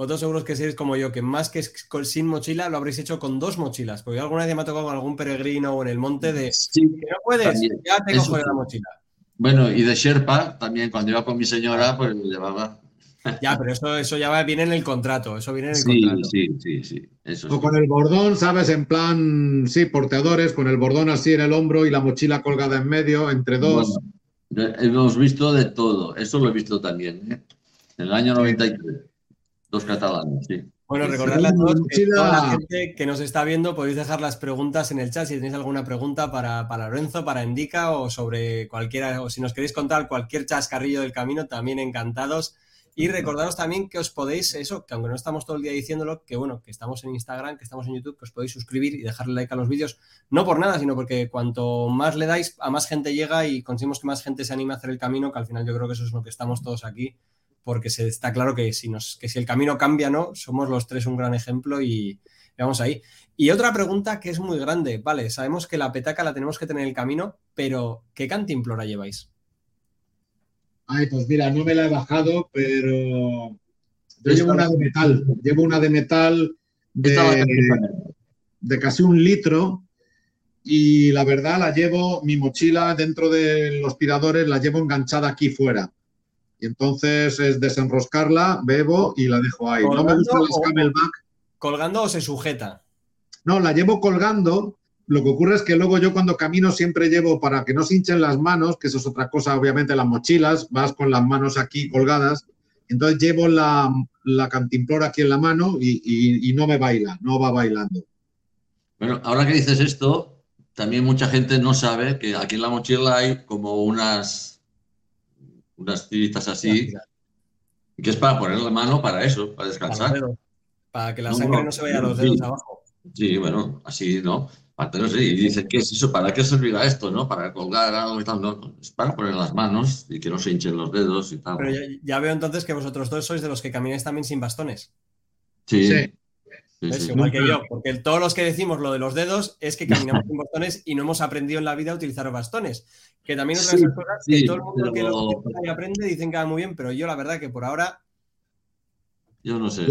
Otros seguros que seréis como yo, que más que sin mochila lo habréis hecho con dos mochilas. Porque alguna vez me ha tocado con algún peregrino o en el monte de que no puedes, ya te cojo la mochila. Bueno, y de Sherpa también, cuando iba con mi señora, pues lo llevaba. Ya, pero eso, eso ya viene en el contrato. Eso viene en el sí, contrato. Sí, sí, sí. o con el bordón, ¿sabes? En plan, sí, porteadores, con el bordón así en el hombro y la mochila colgada en medio, entre dos. hemos visto de todo. Eso lo he visto también, ¿eh? En el año 93. Dos catalanes, sí. Bueno, recordarle a todos que toda la gente que nos está viendo podéis dejar las preguntas en el chat si tenéis alguna pregunta para, para Lorenzo, para Indica o sobre cualquiera, o si nos queréis contar cualquier chascarrillo del camino, también encantados. Y recordaros también que os podéis, eso, que aunque no estamos todo el día diciéndolo, que bueno, que estamos en Instagram, que estamos en YouTube, que os podéis suscribir y dejarle like a los vídeos, no por nada, sino porque cuanto más le dais, a más gente llega y conseguimos que más gente se anime a hacer el camino, que al final yo creo que eso es lo que estamos todos aquí porque se, está claro que si, nos, que si el camino cambia, ¿no? Somos los tres un gran ejemplo y vamos ahí. Y otra pregunta que es muy grande, vale, sabemos que la petaca la tenemos que tener en el camino, pero ¿qué cantimplora lleváis? Ay, pues mira, no me la he bajado, pero yo llevo una de metal, llevo una de metal de, de casi un litro y la verdad la llevo, mi mochila dentro de los tiradores la llevo enganchada aquí fuera. Y entonces es desenroscarla, bebo y la dejo ahí. No me gusta el camelback. ¿Colgando o se sujeta? No, la llevo colgando. Lo que ocurre es que luego yo cuando camino siempre llevo para que no se hinchen las manos, que eso es otra cosa, obviamente, las mochilas, vas con las manos aquí colgadas. Entonces llevo la, la cantimplora aquí en la mano y no me baila, no va bailando. Bueno, ahora que dices esto, también mucha gente no sabe que aquí en la mochila hay como unas, unas tiritas así, que es para poner la mano para eso, para descansar. Para, que la sangre no, se vaya a los dedos abajo. Sí, bueno, así, ¿no? Y dicen, ¿qué es eso? ¿Para qué servirá esto? ¿No? Para colgar algo y tal. No, es para poner las manos y que no se hinchen los dedos y tal. Pero ya, veo entonces que vosotros dos sois de los que camináis también sin bastones. sí. sí. Igual que yo, porque todos los que decimos lo de los dedos es que caminamos sin bastones y no hemos aprendido en la vida a utilizar bastones. Que también otras cosas que todo el mundo que lo aprende dicen que va muy bien, pero yo la verdad que por ahora. Yo no sé.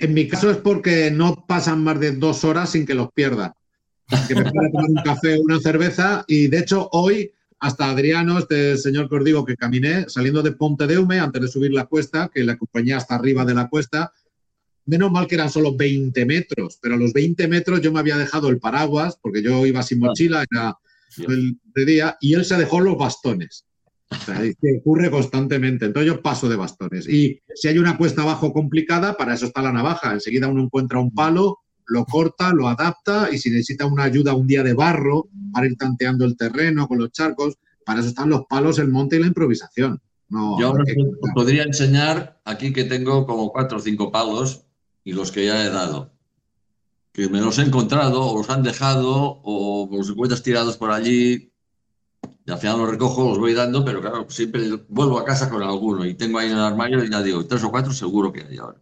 En mi, caso es porque no pasan más de dos horas sin que los pierda. Que me pueda tomar un café o una cerveza y de hecho hoy hasta Adriano, este señor que os digo que caminé saliendo de Ponte de Hume antes de subir la cuesta, que la acompañé hasta arriba de la cuesta, Menos mal que eran solo 20 metros, pero a los 20 metros yo me había dejado el paraguas, porque yo iba sin mochila, era el de día, y él se dejó los bastones. O sea, que ocurre constantemente. Entonces yo paso de bastones. Y si hay una cuesta abajo complicada, para eso está la navaja. Enseguida uno encuentra un palo, lo corta, lo adapta y si necesita una ayuda un día de barro para ir tanteando el terreno con los charcos, para eso están los palos, el monte y la improvisación. No, yo os podría enseñar aquí que tengo como cuatro o cinco palos y los que ya he dado. Que me los he encontrado o los han dejado o los encuentras tirados por allí y al final los recojo, los voy dando, pero claro, siempre vuelvo a casa con alguno y tengo ahí en el armario y ya digo, tres o cuatro seguro que hay ahora.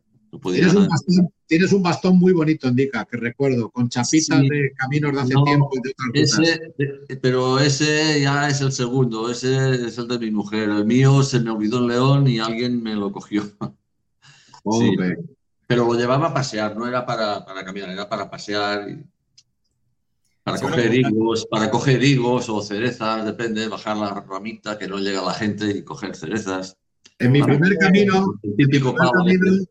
tienes, un bastón, muy bonito, Indica, que recuerdo, con chapitas de caminos de hace tiempo y de otras ese, Pero ese ya es el segundo, ese es el de mi mujer. El mío se me olvidó en León y alguien me lo cogió. Sí pero lo llevaba a pasear, no era para, caminar, era para pasear, y, para coger higos, para coger higos o cerezas, depende, bajar la ramita que no llega la gente y coger cerezas. En mi primer camino, el,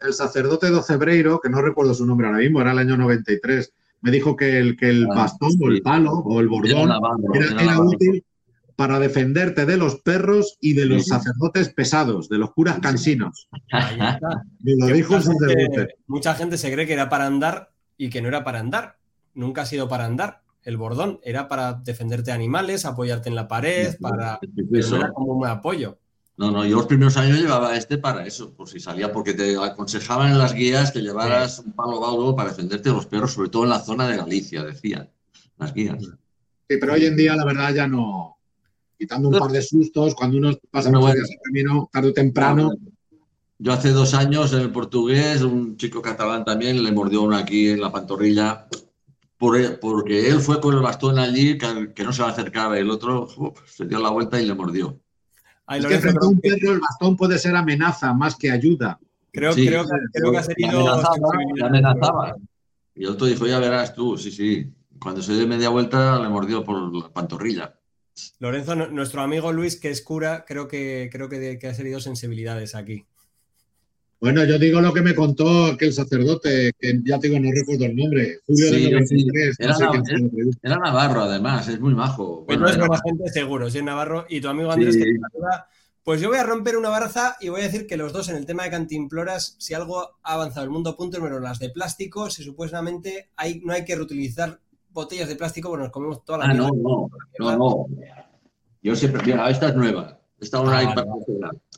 el sacerdote de Ocebreiro, que no recuerdo su nombre ahora mismo, era el año 93, me dijo que el, que el ah, bastón o el palo o el bordón era, útil para defenderte de los perros y de los sacerdotes pesados, de los curas cansinos. lo dijo sacerdote. Mucha gente se cree que era para andar y que no era para andar. Nunca ha sido para andar. El bordón era para defenderte de animales, apoyarte en la pared, para. Eso era como un apoyo. No, no, yo los primeros años llevaba este para eso, por si salía, porque te aconsejaban en las guías que llevaras un palo baudo para defenderte de los perros, sobre todo en la zona de Galicia, decían las guías. Sí, pero hoy en día la verdad ya no, quitando un par de sustos, cuando uno pasa bueno, el camino tarde o temprano. Yo hace dos años en el portugués, un chico catalán también le mordió uno aquí en la pantorrilla, porque él fue con el bastón allí, que, no se le acercaba, el otro se dio la vuelta y le mordió. es que frente a un perro el bastón puede ser amenaza más que ayuda. Creo, creo, creo que ha sido... Amenazaba, Y el otro dijo, ya verás tú, sí, sí. Cuando se dio media vuelta le mordió por la pantorrilla. Lorenzo, nuestro amigo Luis, que es cura, creo que, creo que, ha salido sensibilidades aquí. Bueno, yo digo lo que me contó aquel sacerdote, que ya te digo, no recuerdo el nombre, Julio de Era, Navarro, además, es muy majo. Pues no es buena gente, seguro, si es Navarro. Y tu amigo Andrés, que te pues yo voy a romper una baraza y voy a decir que los dos en el tema de cantimploras, si algo ha avanzado el mundo punto número las de plástico, si supuestamente hay, no hay que reutilizar botellas de plástico, bueno, nos comemos toda la ah, no, no, no, no. Yo siempre, mira, esta es nueva. Esta no hay para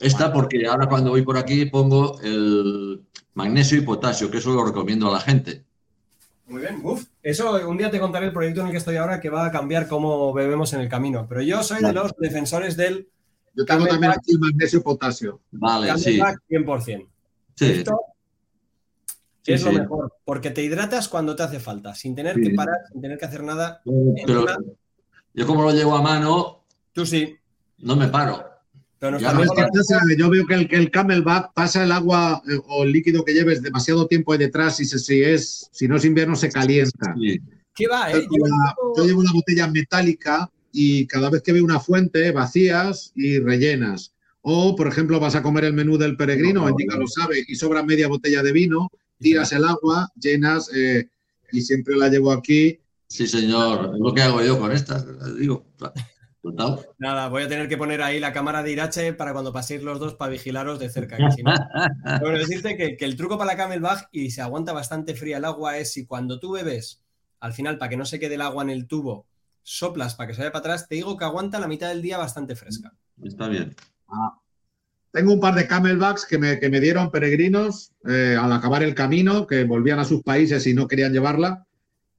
Esta porque ahora cuando voy por aquí pongo el magnesio y potasio, que eso lo recomiendo a la gente. Muy bien, uf. Eso un día te contaré el proyecto en el que estoy ahora que va a cambiar cómo bebemos en el camino. Pero yo soy de los defensores del Yo tengo también aquí el magnesio potasio. Vale, sí. 100%. Sí. Esto es lo mejor, porque te hidratas cuando te hace falta, sin tener que parar, sin tener que hacer nada. Pero yo como lo llevo a mano... Tú sí. No me paro. Pero yo veo que el, que el camelback pasa el agua eh, o el líquido que lleves demasiado tiempo ahí detrás y si, es, si no es invierno se calienta. ¿Qué va? Eh? Yo, llevo una botella metálica y cada vez que veo una fuente vacías y rellenas. O, por ejemplo, vas a comer el menú del peregrino, Indica lo sabe, y sobra media botella de vino, tiras el agua, llenas eh, y siempre la llevo aquí. Sí, señor, es lo que hago yo con estas, digo. Nada, voy a tener que poner ahí la cámara de Irache para cuando paséis los dos para vigilaros de cerca. bueno, decirte que, el truco para la camelback y se aguanta bastante fría el agua es si cuando tú bebes, al final, para que no se quede el agua en el tubo, soplas para que se vaya para atrás, te digo que aguanta la mitad del día bastante fresca. Está bien. Ah. Tengo un par de camelbacks que me, dieron peregrinos eh, al acabar el camino, que volvían a sus países y no querían llevarla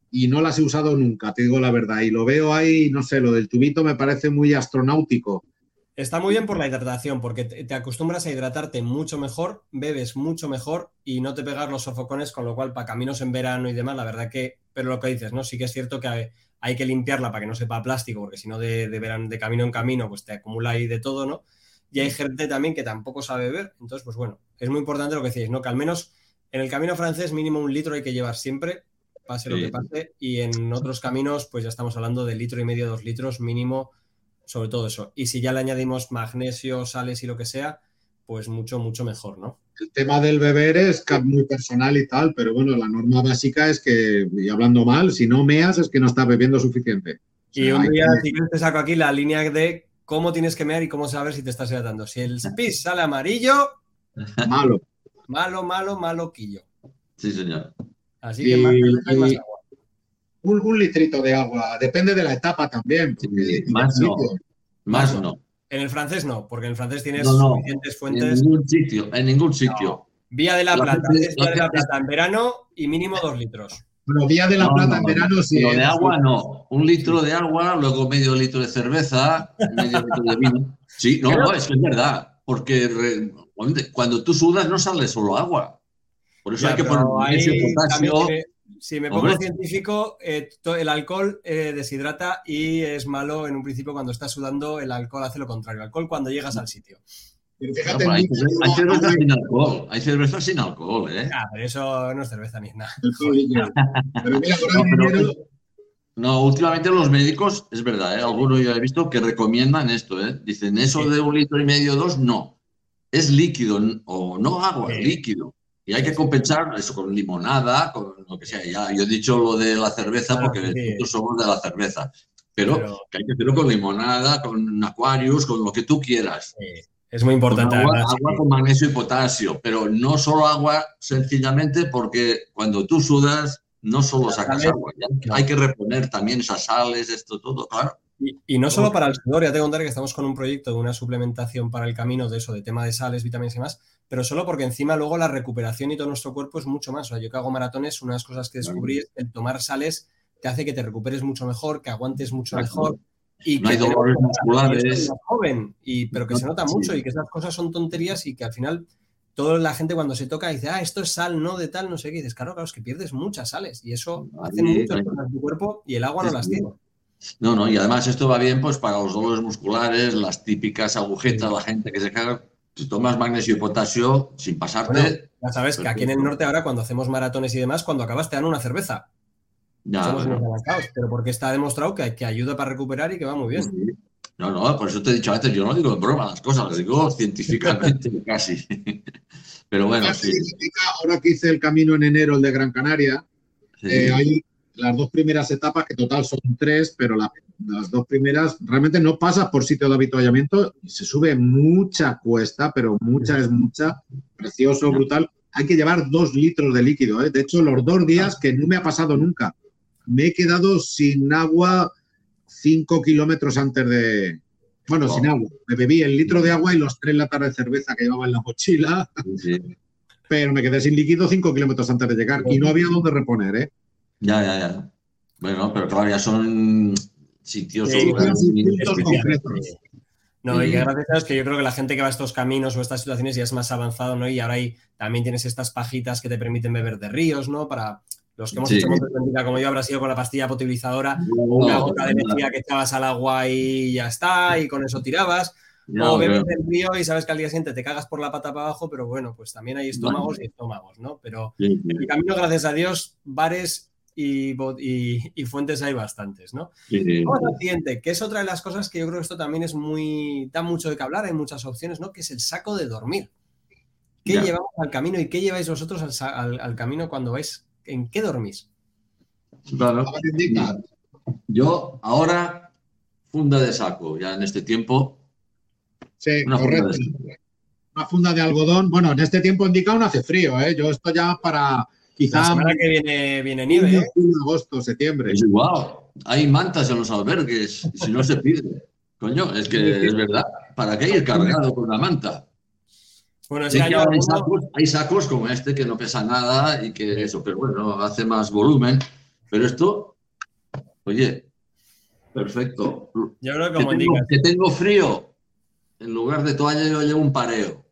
y no las he usado nunca, te digo la verdad. Y lo veo ahí, no sé, lo del tubito me parece muy astronáutico. Está muy bien por la hidratación, porque te acostumbras a hidratarte mucho mejor, bebes mucho mejor y no te pegas los sofocones, con lo cual para caminos en verano y demás, la verdad que, pero lo que dices, ¿no? Sí que es cierto que hay, que limpiarla para que no sepa plástico, porque si no de, de, de camino en camino, pues te acumula ahí de todo, ¿no? Y hay gente también que tampoco sabe beber, entonces, pues bueno, es muy importante lo que decís, ¿no? Que al menos en el camino francés mínimo un litro hay que llevar siempre, pase lo que pase. Y en otros caminos, pues ya estamos hablando de litro y medio, dos litros mínimo, sobre todo eso. Y si ya le añadimos magnesio, sales y lo que sea, pues mucho, mucho mejor, ¿no? El tema del beber es muy personal y tal, pero bueno, la norma básica es que, y hablando mal, si no meas es que no estás bebiendo suficiente. y un día, si te saco aquí la línea de cómo tienes que mear y cómo saber si te estás hidratando. Si el pis sale amarillo, malo. Malo, malo, malo, quillo. Sí, señor. Así que más, agua. Un, litrito de agua, depende de la etapa también. más no. Más no. En el francés no, porque en el francés tienes suficientes fuentes. En ningún sitio, en ningún sitio. Vía de la, Plata, Vía de la Plata en verano y mínimo dos litros. Bueno, Vía de la Plata en verano sí. Pero de agua no. Un litro de agua, luego medio litro de cerveza, medio litro de vino. Sí, no, no, es que es verdad. Porque cuando tú sudas no sale solo agua. Por eso hay que poner potasio. si me pongo científico, eh, el alcohol eh, deshidrata y es malo en un principio cuando estás sudando, el alcohol hace lo contrario. El alcohol cuando llegas al sitio. Fíjate, hay, cerveza sin alcohol, hay cerveza sin alcohol, ¿eh? Ah, pero eso no es cerveza ni nada. pero mira, no, últimamente los médicos, es verdad, ¿eh? algunos yo he visto que recomiendan esto, ¿eh? Dicen, eso de un litro y medio, dos, no. Es líquido, o no agua, es líquido. Y hay que compensar eso con limonada, con lo que sea. Ya, yo he dicho lo de la cerveza porque nosotros somos de la cerveza. Pero, que hay que hacerlo con limonada, con Aquarius, con lo que tú quieras. Es muy importante. agua, con magnesio y potasio, pero no solo agua sencillamente porque cuando tú sudas no solo sacas agua, hay que reponer también esas sales, esto todo, claro. Y, no solo para el sudor, ya te contaré que estamos con un proyecto de una suplementación para el camino de eso, de tema de sales, vitaminas y más, pero solo porque encima luego la recuperación y todo nuestro cuerpo es mucho más. O sea, yo que hago maratones, una de las cosas que descubrí es el tomar sales te hace que te recuperes mucho mejor, que aguantes mucho mejor. Y no hay dolores musculares. Joven, y, pero que se nota mucho y que esas cosas son tonterías y que al final toda la gente cuando se toca dice, ah, esto es sal, no de tal, no sé qué. dices, claro, claro, es que pierdes muchas sales y eso hace mucho en tu cuerpo y el agua no las tiene. No, no, y además esto va bien pues para los dolores musculares, las típicas agujetas, la gente que se caga. Si tomas magnesio y potasio sin pasarte. ya sabes que aquí en el norte ahora cuando hacemos maratones y demás, cuando acabas te dan una cerveza. Ya, Somos pero porque está demostrado que, que, ayuda para recuperar y que va muy bien. No, no, por eso te he dicho antes, yo no digo en broma las cosas, las digo científicamente casi. Pero bueno, sí. Ahora que hice el camino en enero, el de Gran Canaria, eh, hay las dos primeras etapas, que total son tres, pero las dos primeras realmente no pasas por sitio de habituallamiento y se sube mucha cuesta, pero mucha es mucha, precioso, brutal. Hay que llevar dos litros de líquido. ¿eh? De hecho, los dos días que no me ha pasado nunca, me he quedado sin agua cinco kilómetros antes de, bueno, sin agua. Me bebí el litro de agua y los tres latas de cerveza que llevaba en la mochila. Pero me quedé sin líquido cinco kilómetros antes de llegar y no había dónde reponer, ¿eh? Ya, ya, ya. Bueno, pero claro, ya son sitios, sí, No, y gracias a Dios que yo creo que la gente que va a estos caminos o estas situaciones ya es más avanzado, ¿no? Y ahora hay, también tienes estas pajitas que te permiten beber de ríos, ¿no? Para los que hemos hecho montaña como yo, habrá sido con la pastilla potabilizadora, una gota de energía que echabas al agua y ya está, y con eso tirabas. o bebes del río y sabes que al día siguiente te cagas por la pata para abajo, pero bueno, pues también hay estómagos y estómagos, ¿no? Pero en el camino, gracias a Dios, bares y, fuentes hay bastantes, ¿no? Vamos al siguiente, que es otra de las cosas que yo creo que esto también es muy, da mucho de qué hablar, hay muchas opciones, ¿no? Que es el saco de dormir. ¿Qué llevamos al camino y qué lleváis vosotros al, camino cuando vais? ¿En qué dormís? Claro. Yo ahora funda de saco, ya en este tiempo. Sí, una correcto. una funda de algodón. Bueno, en este tiempo indica no hace frío, ¿eh? Yo esto ya para Quizá. La semana que viene, viene nieve. ¿eh? agosto, septiembre. Es igual. Hay mantas en los albergues, si no se pide. Coño, es que es verdad. ¿Para qué ir cargado con una manta? Bueno, hay, sacos, hay, sacos, como este que no pesa nada y que eso, pero bueno, hace más volumen. Pero esto, oye, perfecto. Yo creo que como tengo, que tengo frío, en lugar de toalla yo llevo un pareo.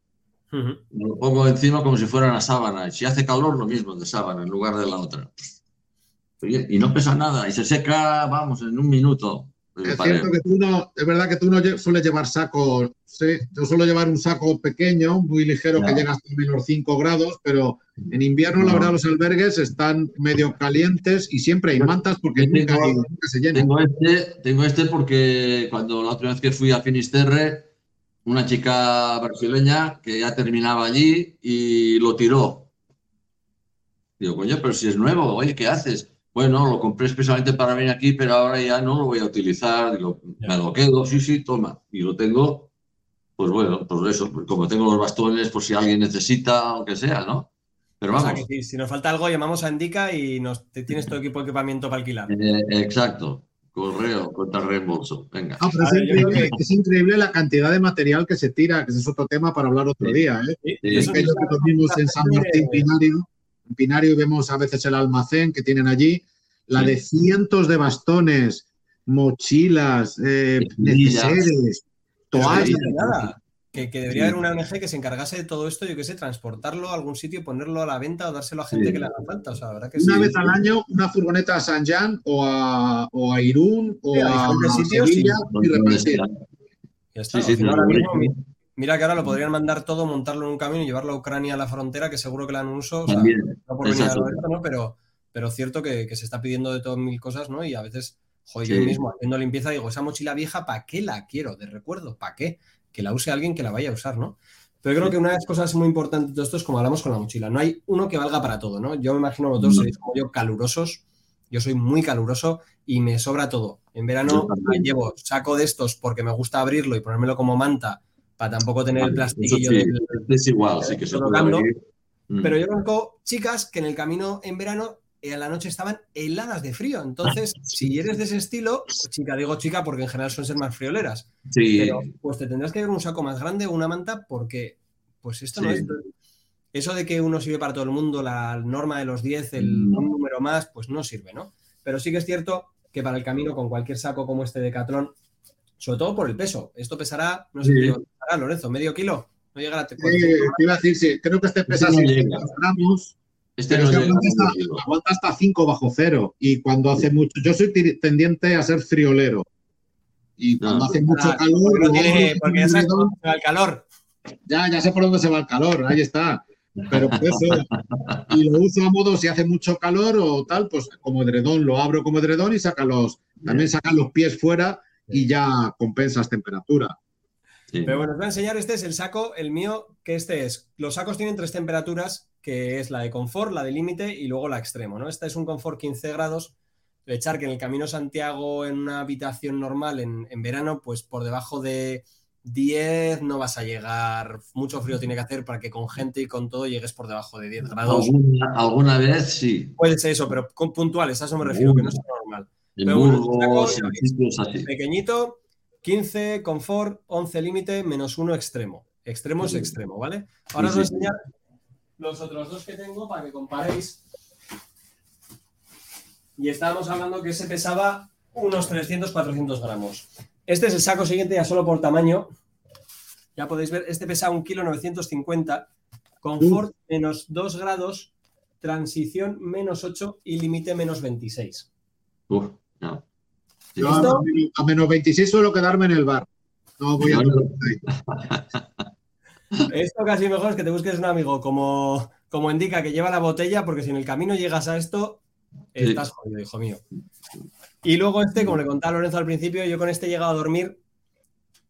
Me lo pongo encima como si fuera una sábana. Si hace calor, lo mismo de sábana en lugar de la otra. y no pesa nada y se seca, vamos, en un minuto. Es cierto que tú no, es verdad que tú no sueles llevar saco, sí, yo suelo llevar un saco pequeño, muy ligero, que llega hasta menos 5 grados, pero en invierno, la verdad, los albergues están medio calientes y siempre hay mantas porque nunca, se llenan. Tengo este, tengo este porque cuando la otra vez que fui a Finisterre, una chica brasileña que ya terminaba allí y lo tiró. Digo, coño, pero si es nuevo, oye, ¿qué haces? Bueno, lo compré especialmente para venir aquí, pero ahora ya no lo voy a utilizar. Digo, me lo quedo, sí, sí, toma. Y lo tengo, pues bueno, por eso, como tengo los bastones, por si alguien necesita, o que sea, ¿no? Pero vamos. O sea, que si, nos falta algo, llamamos a Indica y nos, te tienes todo equipo de equipamiento para alquilar. Eh, exacto. Correo contra reembolso. Venga. es, increíble, la cantidad de material que se tira, que ese es otro tema para hablar otro día. ¿eh? es que vimos en San Martín Pinario. En Pinario vemos a veces el almacén que tienen allí, la de cientos de bastones, mochilas, eh, neceseres, toallas. Que, debería haber una ONG que se encargase de todo esto, yo qué sé, transportarlo a algún sitio, ponerlo a la venta o dárselo a gente que le haga falta. O sea, ¿verdad que una vez al año, una furgoneta a San Jan o a, o a Irún o a, sitios y, repartir. Ya está. Mira que ahora lo podrían mandar todo, montarlo en un camión y llevarlo a Ucrania a la frontera, que seguro que le dan un uso. O sea, no por venir a esto, ¿no? Pero, pero cierto que, que, se está pidiendo de todas mil cosas, ¿no? Y a veces, joder, yo mismo haciendo limpieza digo, esa mochila vieja, ¿para qué la quiero? De recuerdo, ¿para qué? que la use alguien que la vaya a usar, ¿no? Pero creo que una de las cosas muy importantes de esto es como hablamos con la mochila. No hay uno que valga para todo, ¿no? Yo me imagino vosotros sois como yo calurosos. Yo soy muy caluroso y me sobra todo. En verano me llevo saco de estos porque me gusta abrirlo y ponérmelo como manta para tampoco tener el plastiquillo. es igual, sí que se Pero yo conozco chicas que en el camino en verano y a la noche estaban heladas de frío. Entonces, si eres de ese estilo, chica, digo chica porque en general suelen ser más frioleras. Sí. Pero pues te tendrás que ver un saco más grande o una manta porque, pues esto no es. Eso de que uno sirve para todo el mundo, la norma de los 10, el mm. un número más, pues no sirve, ¿no? Pero sí que es cierto que para el camino, con cualquier saco como este de Catrón, sobre todo por el peso, esto pesará, no sé qué pesará, Lorenzo, medio kilo. No llegará a. Sí, iba a decir, sí, creo que este pesa 600 gramos este aguanta, hasta, 5 bajo cero. Y cuando hace mucho. Yo soy tendiente a ser friolero. Y cuando hace mucho ah, calor. Porque, ya sabes por dónde se va el calor. Ya, ya sé por dónde se va el calor, ahí está. Pero por eso. y lo uso a modo si hace mucho calor o tal, pues como edredón, lo abro como edredón y saca los. También saca los pies fuera y ya compensas temperatura. Pero bueno, os voy a enseñar, este es el saco, el mío, que este es. Los sacos tienen tres temperaturas, que es la de confort, la de límite y luego la extremo, ¿no? Este es un confort 15 grados. De echar que en el Camino Santiago, en una habitación normal, en, verano, pues por debajo de 10 no vas a llegar. Mucho frío tiene que hacer para que con gente y con todo llegues por debajo de 10 grados. Alguna, vez sí. Puede ser eso, pero con puntuales, a eso me refiero, que no es normal. Pequeñito, 15 confort, 11 límite, menos 1 extremo. Extremo es extremo, ¿vale? Ahora os voy a enseñar los otros dos que tengo para que comparéis. Y estábamos hablando que se pesaba unos 300, 400 gramos. Este es el saco siguiente ya solo por tamaño, ya podéis ver, este pesa un kilo 950, confort menos 2 grados, transición menos 8 y límite menos 26. Uf, no. a menos 26 suelo quedarme en el bar. No voy a... Esto casi mejor es que te busques un amigo como, como indica que lleva la botella, porque si en el camino llegas a esto, estás jodido, hijo mío. Y luego este, como le contaba Lorenzo al principio, yo con este he llegado a dormir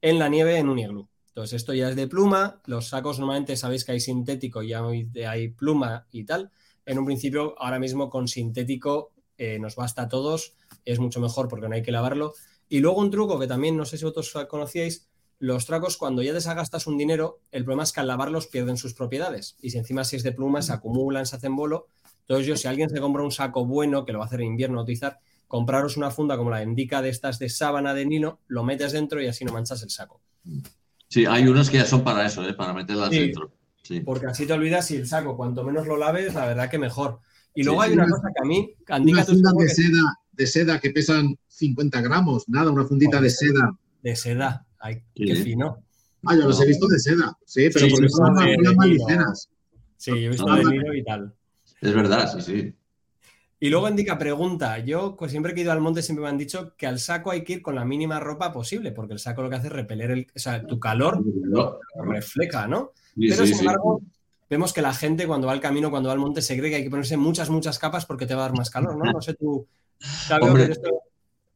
en la nieve en un iglú. Entonces, esto ya es de pluma. Los sacos normalmente sabéis que hay sintético y hay pluma y tal. En un principio, ahora mismo con sintético eh, nos basta a todos. Es mucho mejor porque no hay que lavarlo. Y luego un truco que también no sé si vosotros conocíais, los tracos cuando ya desgastas un dinero, el problema es que al lavarlos pierden sus propiedades. Y si encima si es de pluma, se acumulan, se hacen bolo. Entonces yo, si alguien se compra un saco bueno, que lo va a hacer en invierno, utilizar, compraros una funda como la indica de estas de sábana de nilo, lo metes dentro y así no manchas el saco. Sí, hay unos que ya son para eso, ¿eh? para meterlas dentro. Sí. Porque así te olvidas si el saco, cuanto menos lo laves, la verdad que mejor. Y luego hay una cosa que a mí... Una funda de, seda, de seda que pesan 50 gramos, nada, una fundita de seda. De seda, Ay, qué fino. Ah, yo los he visto de seda, sí, pero porque son unas más ligeras. Sí, yo he visto de nilo y tal. Es verdad, sí, sí. Y luego indica pregunta. Yo pues, siempre que he ido al monte siempre me han dicho que al saco hay que ir con la mínima ropa posible, porque el saco lo que hace es repeler el, o sea, tu calor lo, refleja, ¿no? Pero sin embargo, vemos que la gente cuando va al camino, cuando va al monte, se cree que hay que ponerse muchas, muas capas porque te va a dar más calor, ¿no? No sé tú.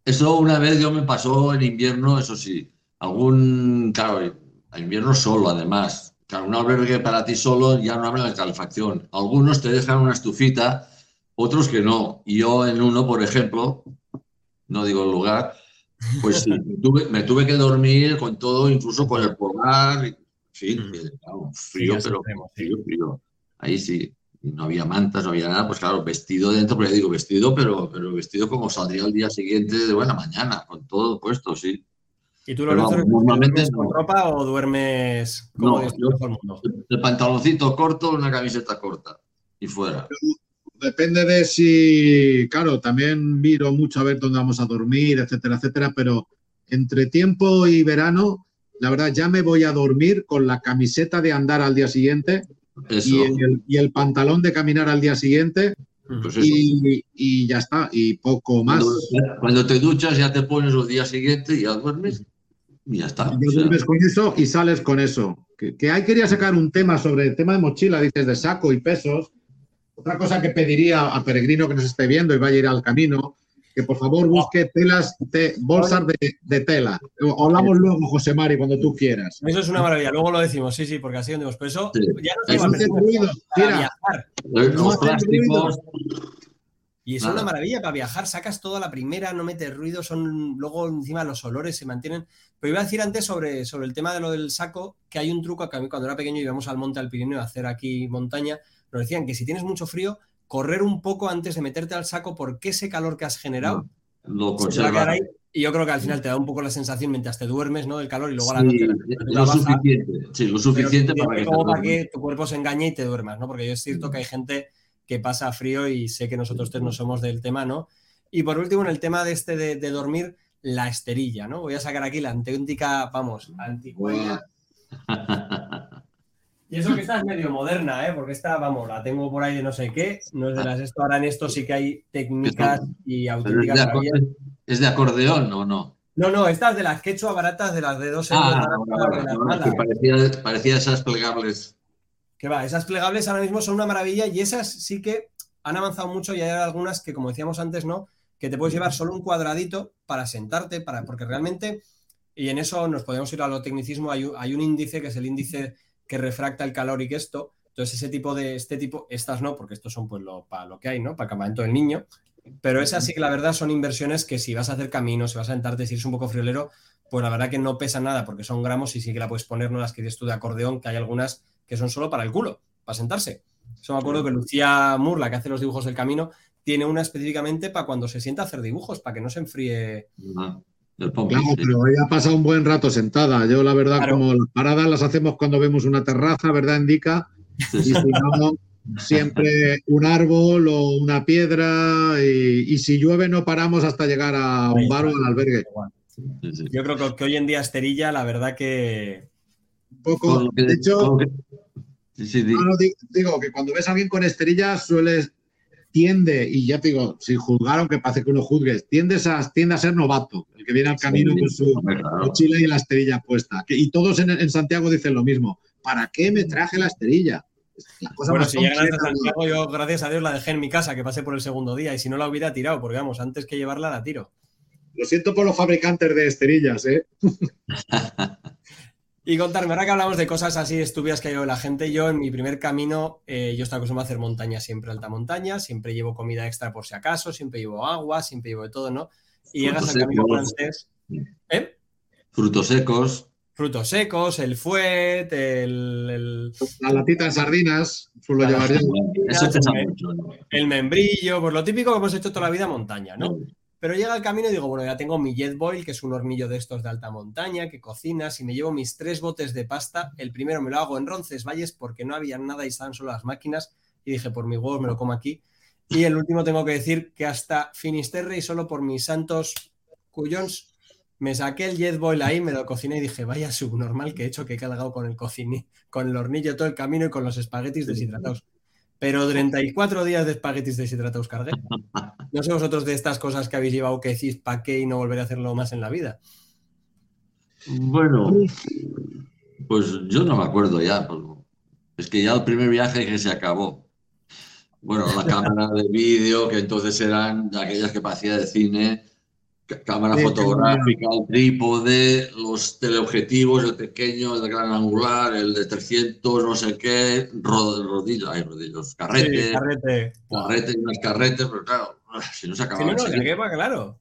Eso una vez yo me pasó en invierno, eso sí. Algún, claro, invierno solo, además. Claro, un albergue para ti solo ya no habla de calefacción. Algunos te dejan una estufita otros que no. Y yo en uno, por ejemplo, no digo el lugar, pues sí, me, tuve, que dormir con todo, incluso con el polar, sí, mm. frío, pero frío, frío. Ahí sí, no había mantas, no había nada, pues claro, vestido dentro, pero ya digo, vestido, pero, pero vestido como saldría el día siguiente de buena mañana, con todo puesto, sí. ¿Y tú lo normalmente con ropa o duermes como no, yo, el mundo? El pantaloncito corto, una camiseta corta y fuera depende de si, claro, también miro mucho a ver dónde vamos a dormir, etcétera, etcétera, pero entre tiempo y verano, la verdad, ya me voy a dormir con la camiseta de andar al día siguiente y el, pantalón de caminar al día siguiente. Pues y, ya está, y poco más. Cuando, te duchas ya te pones los días siguientes y ya duermes y ya está. Y duermes con eso y sales con eso. Que, que ahí quería sacar un tema sobre el tema de mochila, dices, de saco y pesos otra cosa que pediría a Peregrino que nos esté viendo y vaya a ir al camino, que por favor busque telas, bolsas de, tela. Hablamos luego, José Mari, cuando tú quieras. Eso es una maravilla, luego lo decimos, sí, sí, porque así vendemos. Pero eso ya no se ruido, para Los plásticos. Y es una maravilla para viajar, sacas toda la primera, no metes ruido, son luego encima los olores se mantienen. Pero iba a decir antes sobre, sobre el tema de lo del saco, que hay un truco que a mí cuando era pequeño íbamos al monte al Pirineo a hacer aquí montaña, nos decían que si tienes mucho frío, correr un poco antes de meterte al saco porque ese calor que has generado lo y yo creo que al final te da un poco la sensación mientras te duermes, ¿no? Del calor y luego a la noche. lo, suficiente, sí, lo suficiente para que, tu cuerpo se engañe y te duermas, ¿no? Porque yo es cierto que hay gente que pasa frío y sé que nosotros tres no somos del tema, ¿no? Y por último, en el tema de este de, dormir, la esterilla, ¿no? Voy a sacar aquí la auténtica, vamos, antigua. Y eso que esta es medio moderna, ¿eh? porque esta, vamos, la tengo por ahí de no sé qué, no es de las esto, ahora en esto sí que hay técnicas y auténticas. ¿Es de, acordeón o no? No, no, estas de las quechua baratas, de las de dos euros. Ah, parecía, parecía, esas plegables. Que va, esas plegables ahora mismo son una maravilla y esas sí que han avanzado mucho y hay algunas que, como decíamos antes, ¿no? Que te puedes llevar solo un cuadradito para sentarte, para, porque realmente, y en eso nos podemos ir a lo tecnicismo, hay, hay un índice que es el índice que refracta el calor y que esto. Entonces, ese tipo de, este tipo, estas no, porque estos son pues lo, para lo que hay, ¿no? Para el campamento del niño. Pero esas sí que la verdad son inversiones que si vas a hacer camino, si vas a sentarte, si eres un poco friolero, pues la verdad que no pesa nada porque son gramos y sí que la puedes poner, no las que dices tú de acordeón, que hay algunas que son solo para el culo, para sentarse. Eso me acuerdo que Lucía Moore, la que hace los dibujos del camino, tiene una específicamente para cuando se sienta a hacer dibujos, para que no se enfríe. Claro, pero ella pasa un buen rato sentada. Yo, la verdad, como las paradas las hacemos cuando vemos una terraza, ¿verdad, Indica? Y si no, siempre un árbol o una piedra. Y, si llueve, no paramos hasta llegar a un bar o al albergue. Yo creo que, hoy en día Esterilla, la verdad que, poco. de hecho, digo que cuando ves a alguien con esterillas sueles tiende, y ya te digo, sin juzgar, aunque parece que uno juzgue, tiende a, tiende a ser novato, el que viene al camino con su mochila y la esterilla puesta. y todos en, Santiago dicen lo mismo. ¿Para qué me traje la esterilla? bueno, si llegan a Santiago, yo gracias a Dios la dejé en mi casa, que pasé por el segundo día, y si no la hubiera tirado, porque vamos, antes que llevarla la tiro. Lo siento por los fabricantes de esterillas, ¿eh? Y contarme, ahora que hablamos de cosas así estúpidas que ha llevado la gente, yo en mi primer camino, eh, yo estoy acostumbrado a hacer montaña siempre, alta montaña, siempre llevo comida extra por si acaso, siempre llevo agua, siempre llevo de todo, ¿no? Y llegas al camino francés. ¿Eh? Frutos secos. Frutos secos, el fuet, el. La latita de sardinas, suelo llevar yo. Eso El membrillo, pues lo típico que hemos hecho toda la vida montaña, ¿no? Pero llega el camino y digo, bueno, ya tengo mi Jetboil, que es un hornillo de estos de alta montaña, que cocinas, y me llevo mis tres botes de pasta. El primero me lo hago en Roncesvalles porque no había nada y estaban solo las máquinas. Y dije, por mi huevo me lo como aquí. Y el último tengo que decir que hasta Finisterre y solo por mis santos cuyons me saqué el Jetboil ahí, me lo cociné y dije, vaya subnormal que he hecho que he cargado con el cociní, con el hornillo todo el camino y con los espaguetis deshidratados. Pero 34 días de espaguetis deshidratados cargué. No sé vosotros de estas cosas que habéis llevado que decís para qué y no volveré a hacerlo más en la vida. Bueno, pues yo no me acuerdo ya. Pues, es que ya el primer viaje que se acabó. Bueno, la cámara de vídeo, que entonces eran aquellas que parecía de cine, cámara fotográfica, el trípode, los teleobjetivos, el pequeño, el de gran angular, el de 300, no sé qué, rodillos, hay rodillos, carrete, carrete, carrete, unas carretes, pero claro, si no se acaba. Si no, no, claro.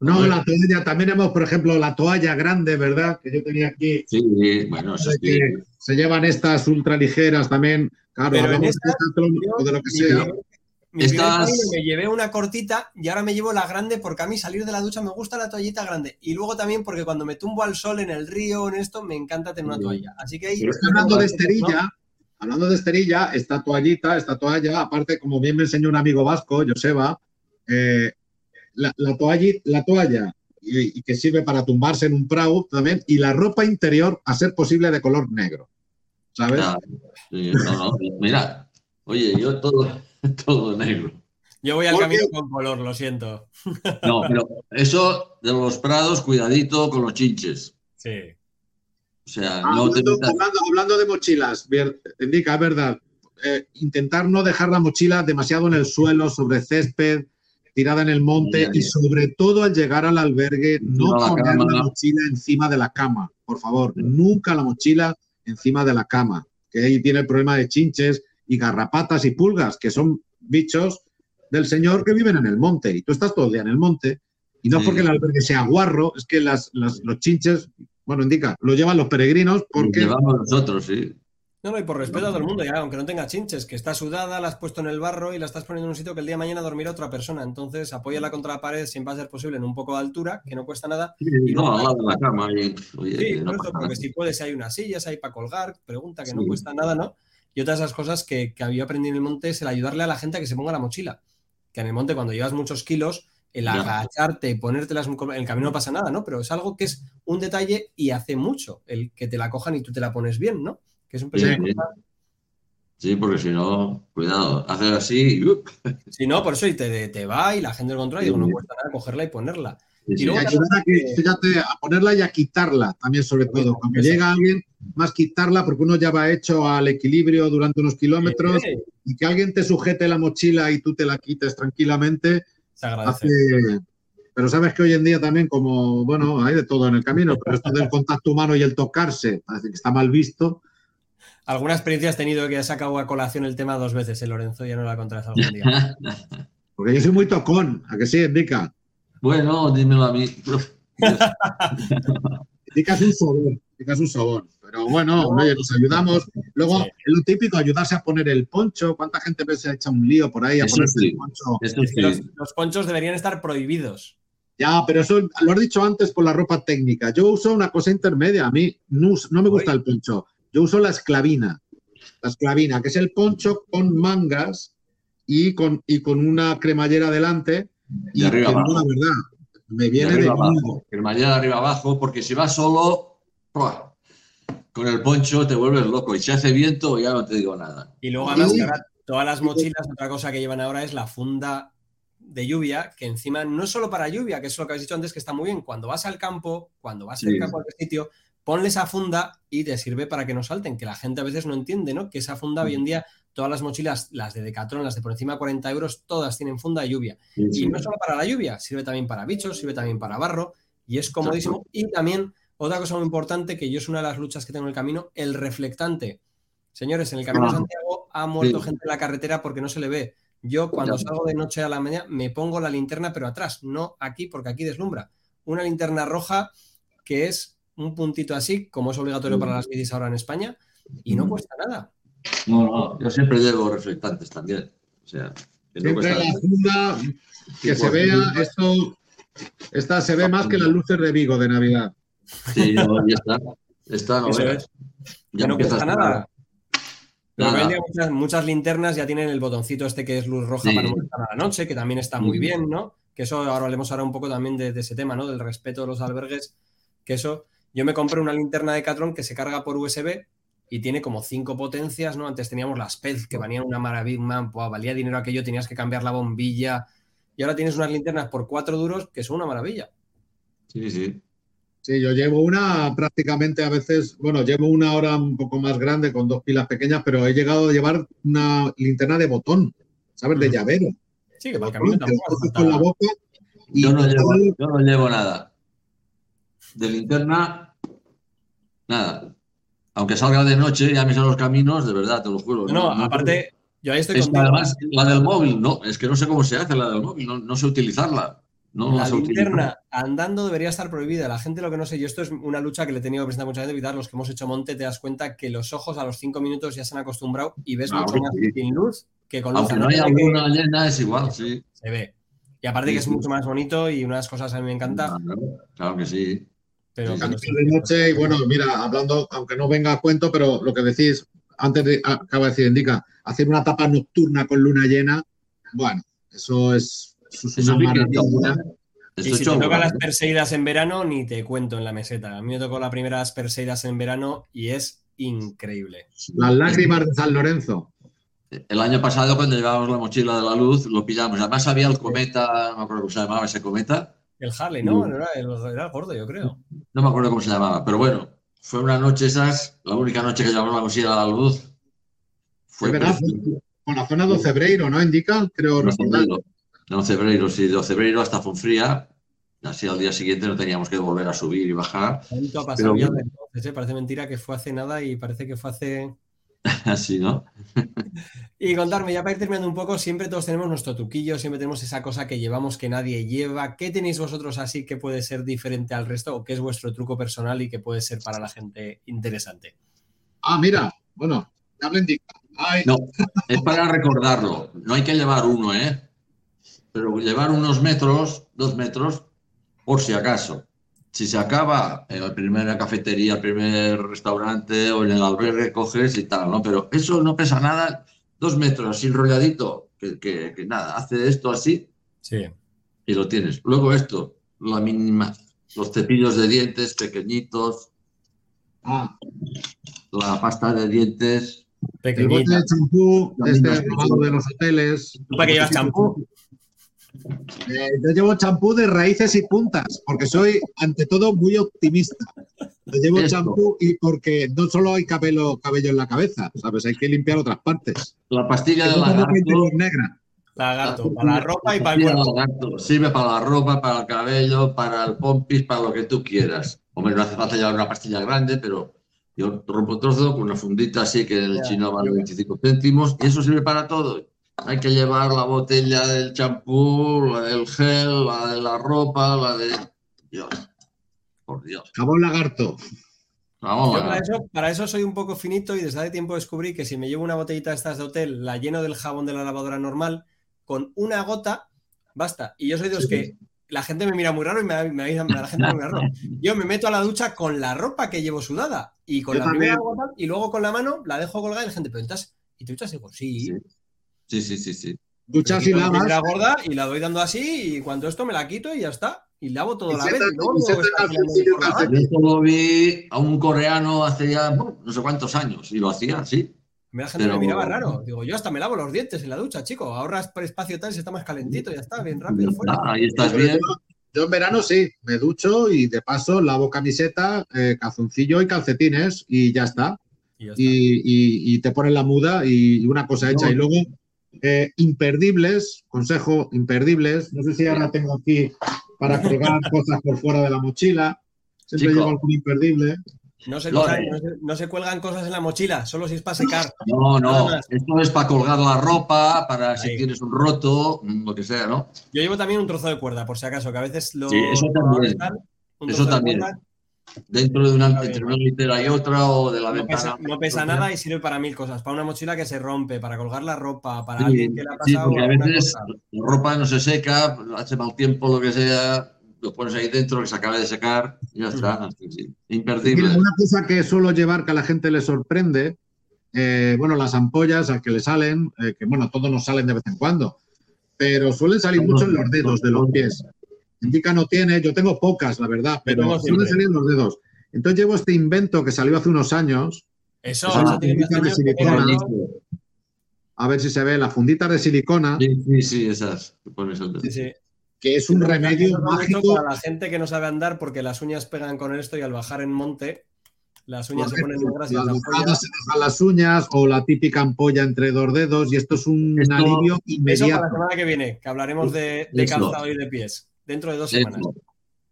No, la toalla, también hemos, por ejemplo, la toalla grande, ¿verdad? Que yo tenía aquí. Sí, bueno, eso sí. Se llevan estas ultra ligeras también, claro, hablamos de, de lo que sea me llevé una cortita y ahora me llevo la grande porque a mí salir de la ducha me gusta la toallita grande. Y luego también porque cuando me tumbo al sol en el río, en esto, me encanta tener una toalla. Así que ahí. hablando de esterilla, hablando de esterilla, esta toallita, esta toalla, aparte, como bien me enseñó un amigo vasco, Joseba, eh, la, toalla, la toalla y, que sirve para tumbarse en un prau también, y la ropa interior, a ser posible, de color negro. ¿Sabes? mira, oye, yo todo todo negro. Yo voy al camino con color, lo siento. No, pero eso de los prados, cuidadito con los chinches. Sí. O sea, no hablando, hablando, de mochilas, indica, es verdad. Eh, intentar no dejar la mochila demasiado en el suelo, sobre césped, tirada en el monte y sobre todo al llegar al albergue, no poner la mochila encima de la cama, por favor. Nunca la mochila encima de la cama, que ahí tiene el problema de chinches y garrapatas y pulgas, que son bichos del Señor que viven en el monte. Y tú estás todo el día en el monte. Y no es porque el albergue sea guarro, es que las, los chinches, bueno, indica, lo llevan los peregrinos porque... Lo llevamos nosotros, sí. No, no, y por respeto a todo el mundo, ya, aunque no tenga chinches, que está sudada, la has puesto en el barro y la estás poniendo en un sitio que el día de mañana dormirá otra persona. Entonces, apóyala contra la pared, siempre va a ser posible, en un poco de altura, que no cuesta nada. y no, al lado de la cama. sí, porque si puedes, si hay unas sillas ahí para colgar, pregunta que no cuesta nada, ¿no? Y otra de esas cosas que, había aprendido en el monte es el ayudarle a la gente a que se ponga la mochila. Que en el monte, cuando llevas muchos kilos, el agacharte, ponértelas en el camino no pasa nada, ¿no? Pero es algo que es un detalle y hace mucho el que te la cojan y tú te la pones bien, ¿no? Que es un sí, porque si no, cuidado, hacer así. Uh. Si no, por eso y te, te va y la gente lo controla y digo, no cuesta nada cogerla y ponerla. Y, ayudar a, fíjate, a ponerla y a quitarla también, sobre todo. Cuando llega alguien, más quitarla porque uno ya va hecho al equilibrio durante unos kilómetros y que alguien te sujete la mochila y tú te la quites tranquilamente. Se agradece. Pero sabes que hoy en día también, como, bueno, hay de todo en el camino, pero esto del contacto humano y el tocarse, parece que está mal visto. ¿Alguna experiencia has tenido que has sacado a colación el tema dos veces, eh, Lorenzo? Ya no la contarás algún día. Porque yo soy muy tocón, ¿a que sí, Indica? Bueno, dímelo a mí. Indica es un sabor, Indica es un sabor. Pero bueno, oye, nos ayudamos. Luego, es lo típico, ayudarse a poner el poncho. ¿Cuánta gente se ha hecho un lío por ahí a ponerse el poncho? los, ponchos deberían estar prohibidos. Ya, pero eso lo has dicho antes por la ropa técnica. Yo uso una cosa intermedia. A mí no, me gusta el poncho. Yo uso la esclavina. La esclavina, que es el poncho con mangas y con, y con una cremallera delante. Y arriba abajo. la verdad, me viene de, Cremallera de arriba abajo, porque si va solo, con el poncho te vuelves loco. Y si hace viento, ya no te digo nada. Y luego, además, todas las mochilas, otra cosa que llevan ahora es la funda de lluvia, que encima no es solo para lluvia, que es lo que habéis dicho antes, que está muy bien. Cuando vas al campo, cuando vas cerca a cualquier sitio, ponle esa funda y te sirve para que no salten, que la gente a veces no entiende, ¿no? Que esa funda hoy en día, todas las mochilas, las de Decathlon, las de por encima de 40 euros, todas tienen funda de lluvia. Y no solo para la lluvia, sirve también para bichos, sirve también para barro y es comodísimo. Y también, otra cosa muy importante, que yo es una de las luchas que tengo en el camino, el reflectante. Señores, en el Camino de ah. Santiago ha muerto gente en la carretera porque no se le ve. Yo cuando salgo de noche a la mañana me pongo la linterna, pero atrás, no aquí, porque aquí deslumbra. Una linterna roja que es un puntito así, como es obligatorio para las bicis ahora en España, y no cuesta nada. No, no, yo siempre llevo reflectantes también. O sea, siempre la funda que se vea, esto, esta se ve más que las luces de Vigo de Navidad. Sí, ya está. Está, no, Ya no cuesta nada. muchas, muchas, linternas ya tienen el botoncito este que es luz roja para molestar a la noche, que también está muy bien, ¿no? Que eso ahora hablemos ahora un poco también de, ese tema, ¿no? Del respeto de los albergues, que eso yo me compré una linterna de Catron que se carga por USB y tiene como cinco potencias, ¿no? Antes teníamos las PEZ que valían una maravilla, valía dinero aquello, tenías que cambiar la bombilla. Y ahora tienes unas linternas por cuatro duros que son una maravilla. Sí, sí. Sí, yo llevo una prácticamente a veces, bueno, llevo una hora un poco más grande con dos pilas pequeñas, pero he llegado a llevar una linterna de botón, ¿sabes? De llavero. Sí, que para el camino tampoco. yo no llevo nada de linterna, nada. Aunque salga de noche y a mí son los caminos, de verdad, te lo juro. No, aparte, yo ahí estoy Además, la del móvil, no, es que no sé cómo se hace la del móvil, no, sé utilizarla. No la linterna andando debería estar prohibida. La gente lo que no sé, yo esto es una lucha que le he tenido que presentar muchas veces, evitar los que hemos hecho monte, te das cuenta que los ojos a los cinco minutos ya se han acostumbrado y ves mucho más sin luz que con luz. Aunque no haya alguna llena, es igual, sí. Se ve. Y aparte que es mucho más bonito y una de las cosas a mí me encanta. claro que sí. Pero de noche, y bueno, mira, hablando, aunque no venga a cuento, pero lo que decís, antes de, acaba de decir, indica, hacer una tapa nocturna con luna llena, bueno, eso es, una maravilla. Y si te tocan las Perseidas en verano, ni te cuento en la meseta. A mí me tocó las primeras Perseidas en verano y es increíble. Las lágrimas de San Lorenzo. El año pasado, cuando llevábamos la mochila de la luz, lo pillamos. Además, había el cometa, no me acuerdo cómo se llamaba ese cometa, el Harley, ¿no? Era el, era el, gordo, yo creo. No me acuerdo cómo se llamaba, pero bueno, fue una noche esas, la única noche que llevamos la cosilla a la luz. Fue verdad, con la zona de Ocebreiro, ¿no? Indica, creo recordar. De Ocebreiro, sí, de Ocebreiro hasta Fonfría. Así al día siguiente no teníamos que volver a subir y bajar. Ha pasado ya entonces, ¿eh? Parece mentira que fue hace nada y parece que fue hace Así, ¿no? y contarme, ya para ir terminando un poco, siempre todos tenemos nuestro truquillo, siempre tenemos esa cosa que llevamos que nadie lleva. ¿Qué tenéis vosotros así que puede ser diferente al resto o qué es vuestro truco personal y que puede ser para la gente interesante? Ah, mira, bueno, ya me indica. No, es para recordarlo. No hay que llevar uno, ¿eh? Pero llevar unos metros, dos metros, por si acaso si se acaba en la primera cafetería, el primer restaurante o en el albergue, coges y tal, ¿no? Pero eso no pesa nada, dos metros así enrolladito, que, que, nada, hace esto así sí. y lo tienes. Luego esto, la mínima, los cepillos de dientes pequeñitos, ah. la pasta de dientes. Pequeñita. El bote de champú, este de los hoteles. ¿Para qué llevas champú? Eh, yo llevo champú de raíces y puntas, porque soy, ante todo, muy optimista. Yo llevo champú y porque no solo hay cabello, cabello en la cabeza, ¿sabes? Hay que limpiar otras partes. La pastilla de lagarto. negra. Lagarto, para la ropa y para el cuerpo. Sirve para la ropa, para el cabello, para el pompis, para lo que tú quieras. Hombre, no hace falta llevar una pastilla grande, pero yo rompo trozo con una fundita así que en el chino vale 25 céntimos y eso sirve para todo hay que llevar la botella del champú, la del gel, la de la ropa, la de... Dios, por Dios. Jabón lagarto. para, eso, soy un poco finito y desde hace tiempo descubrí que si me llevo una botellita de estas de hotel, la lleno del jabón de la lavadora normal, con una gota, basta. Y yo soy de los que la gente me mira muy raro y me, me, la gente muy raro. Yo me meto a la ducha con la ropa que llevo sudada y con la primera gota y luego con la mano la dejo colgada y la gente, pero ¿y te duchas? Y digo, sí. Sí, sí, sí, sí. Duchas y lavas. La gorda y la doy dando así y cuando esto me la quito y ya está. y lavo todo a la vez. Yo solo vi a un coreano hace ya no sé cuántos años y lo hacía así. Me la gente me miraba raro. Digo, yo hasta me lavo los dientes en la ducha, chico. Ahorras por espacio tal y se está más calentito, ya está, bien rápido. ahí estás bien. Yo, en verano sí, me ducho y de paso lavo camiseta, eh, calzoncillo y calcetines y ya está. Y, te ponen la muda y una cosa hecha. Y luego, eh, imperdibles, consejo, imperdibles. No sé si ahora tengo aquí para pegar cosas por fuera de la mochila. Siempre llevo algún imperdible. No se, no, se, cuelgan cosas en la mochila, solo si es para secar. No, no, esto es para colgar la ropa, para si tienes un roto, lo que sea, ¿no? Yo llevo también un trozo de cuerda, por si acaso, que a veces lo. Sí, eso también. eso también. Dentro de una, entre una litera y otra o de la ventana. no pesa nada y sirve para mil cosas. Para una mochila que se rompe, para colgar la ropa, para alguien que le ha pasado. Sí, porque a veces la ropa no se seca, hace mal tiempo, lo que sea lo pones ahí dentro, que se acaba de secar y ya está. Imperdible. Una cosa que suelo llevar que a la gente le sorprende, eh, bueno, las ampollas a que le salen, eh, que bueno, todos nos salen de vez en cuando, pero suelen salir mucho en los dedos de los pies. Indica no tiene, yo tengo pocas, la verdad, pero suelen salir los dedos. Entonces llevo este invento que salió hace unos años. Eso, eso tiene de silicona. A ver si se ve, la fundita de silicona. Sí, sí, sí esas. Sí, sí que es un remedio mágico. Para la gente que no sabe andar, porque las uñas pegan con esto y al bajar en monte, las uñas se ponen negras y las se dejan las uñas o la típica ampolla entre dos dedos y esto es un alivio inmediato. Eso para la semana que viene, que hablaremos de, calzado y de pies, dentro de dos semanas.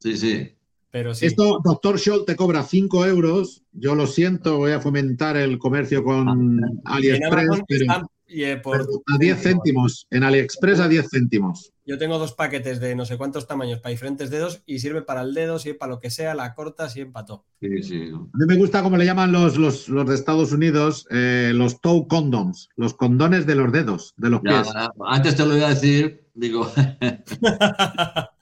Sí, sí. Pero sí. Esto, doctor Scholl te cobra 5 euros. Yo lo siento, voy a fomentar el comercio con ah, AliExpress. Pero... Eh, a 10 céntimos, en AliExpress a 10 céntimos. Yo tengo dos paquetes de no sé cuántos tamaños para diferentes dedos y sirve para el dedo, sirve para lo que sea, la corta, sirve para todo. Sí, sí. A mí me gusta como le llaman los, los, de Estados Unidos, eh, los toe condoms, los condones de los dedos, de los pies. Antes te lo iba a decir, digo.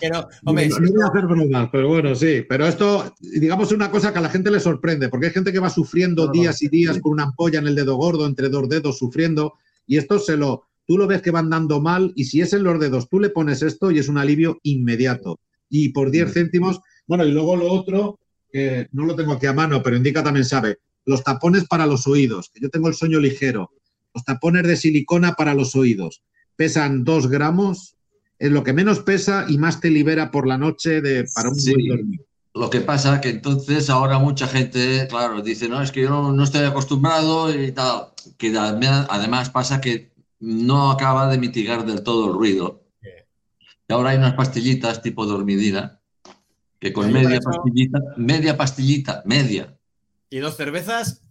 Pero, hombre, no, voy a hacer bromas, pero bueno, sí. Pero esto, digamos, es una cosa que a la gente le sorprende, porque hay gente que va sufriendo días y días con una ampolla en el dedo gordo, entre dos dedos, sufriendo, y esto se lo, tú lo ves que van dando mal, y si es en los dedos, tú le pones esto y es un alivio inmediato. Y por 10 céntimos, bueno, y luego lo otro, que no lo tengo aquí a mano, pero indica también sabe, los tapones para los oídos, que yo tengo el sueño ligero, los tapones de silicona para los oídos, pesan 2 gramos, es lo que menos pesa y más te libera por la noche de, para un buen dormir. Lo que pasa que entonces ahora mucha gente, claro, dice, no, es que yo no, estoy acostumbrado y tal, que además pasa que no acaba de mitigar del todo el ruido. Y ahora hay unas pastillitas tipo dormidina, que con media pastillita, media pastillita, media, ¿Y dos cervezas?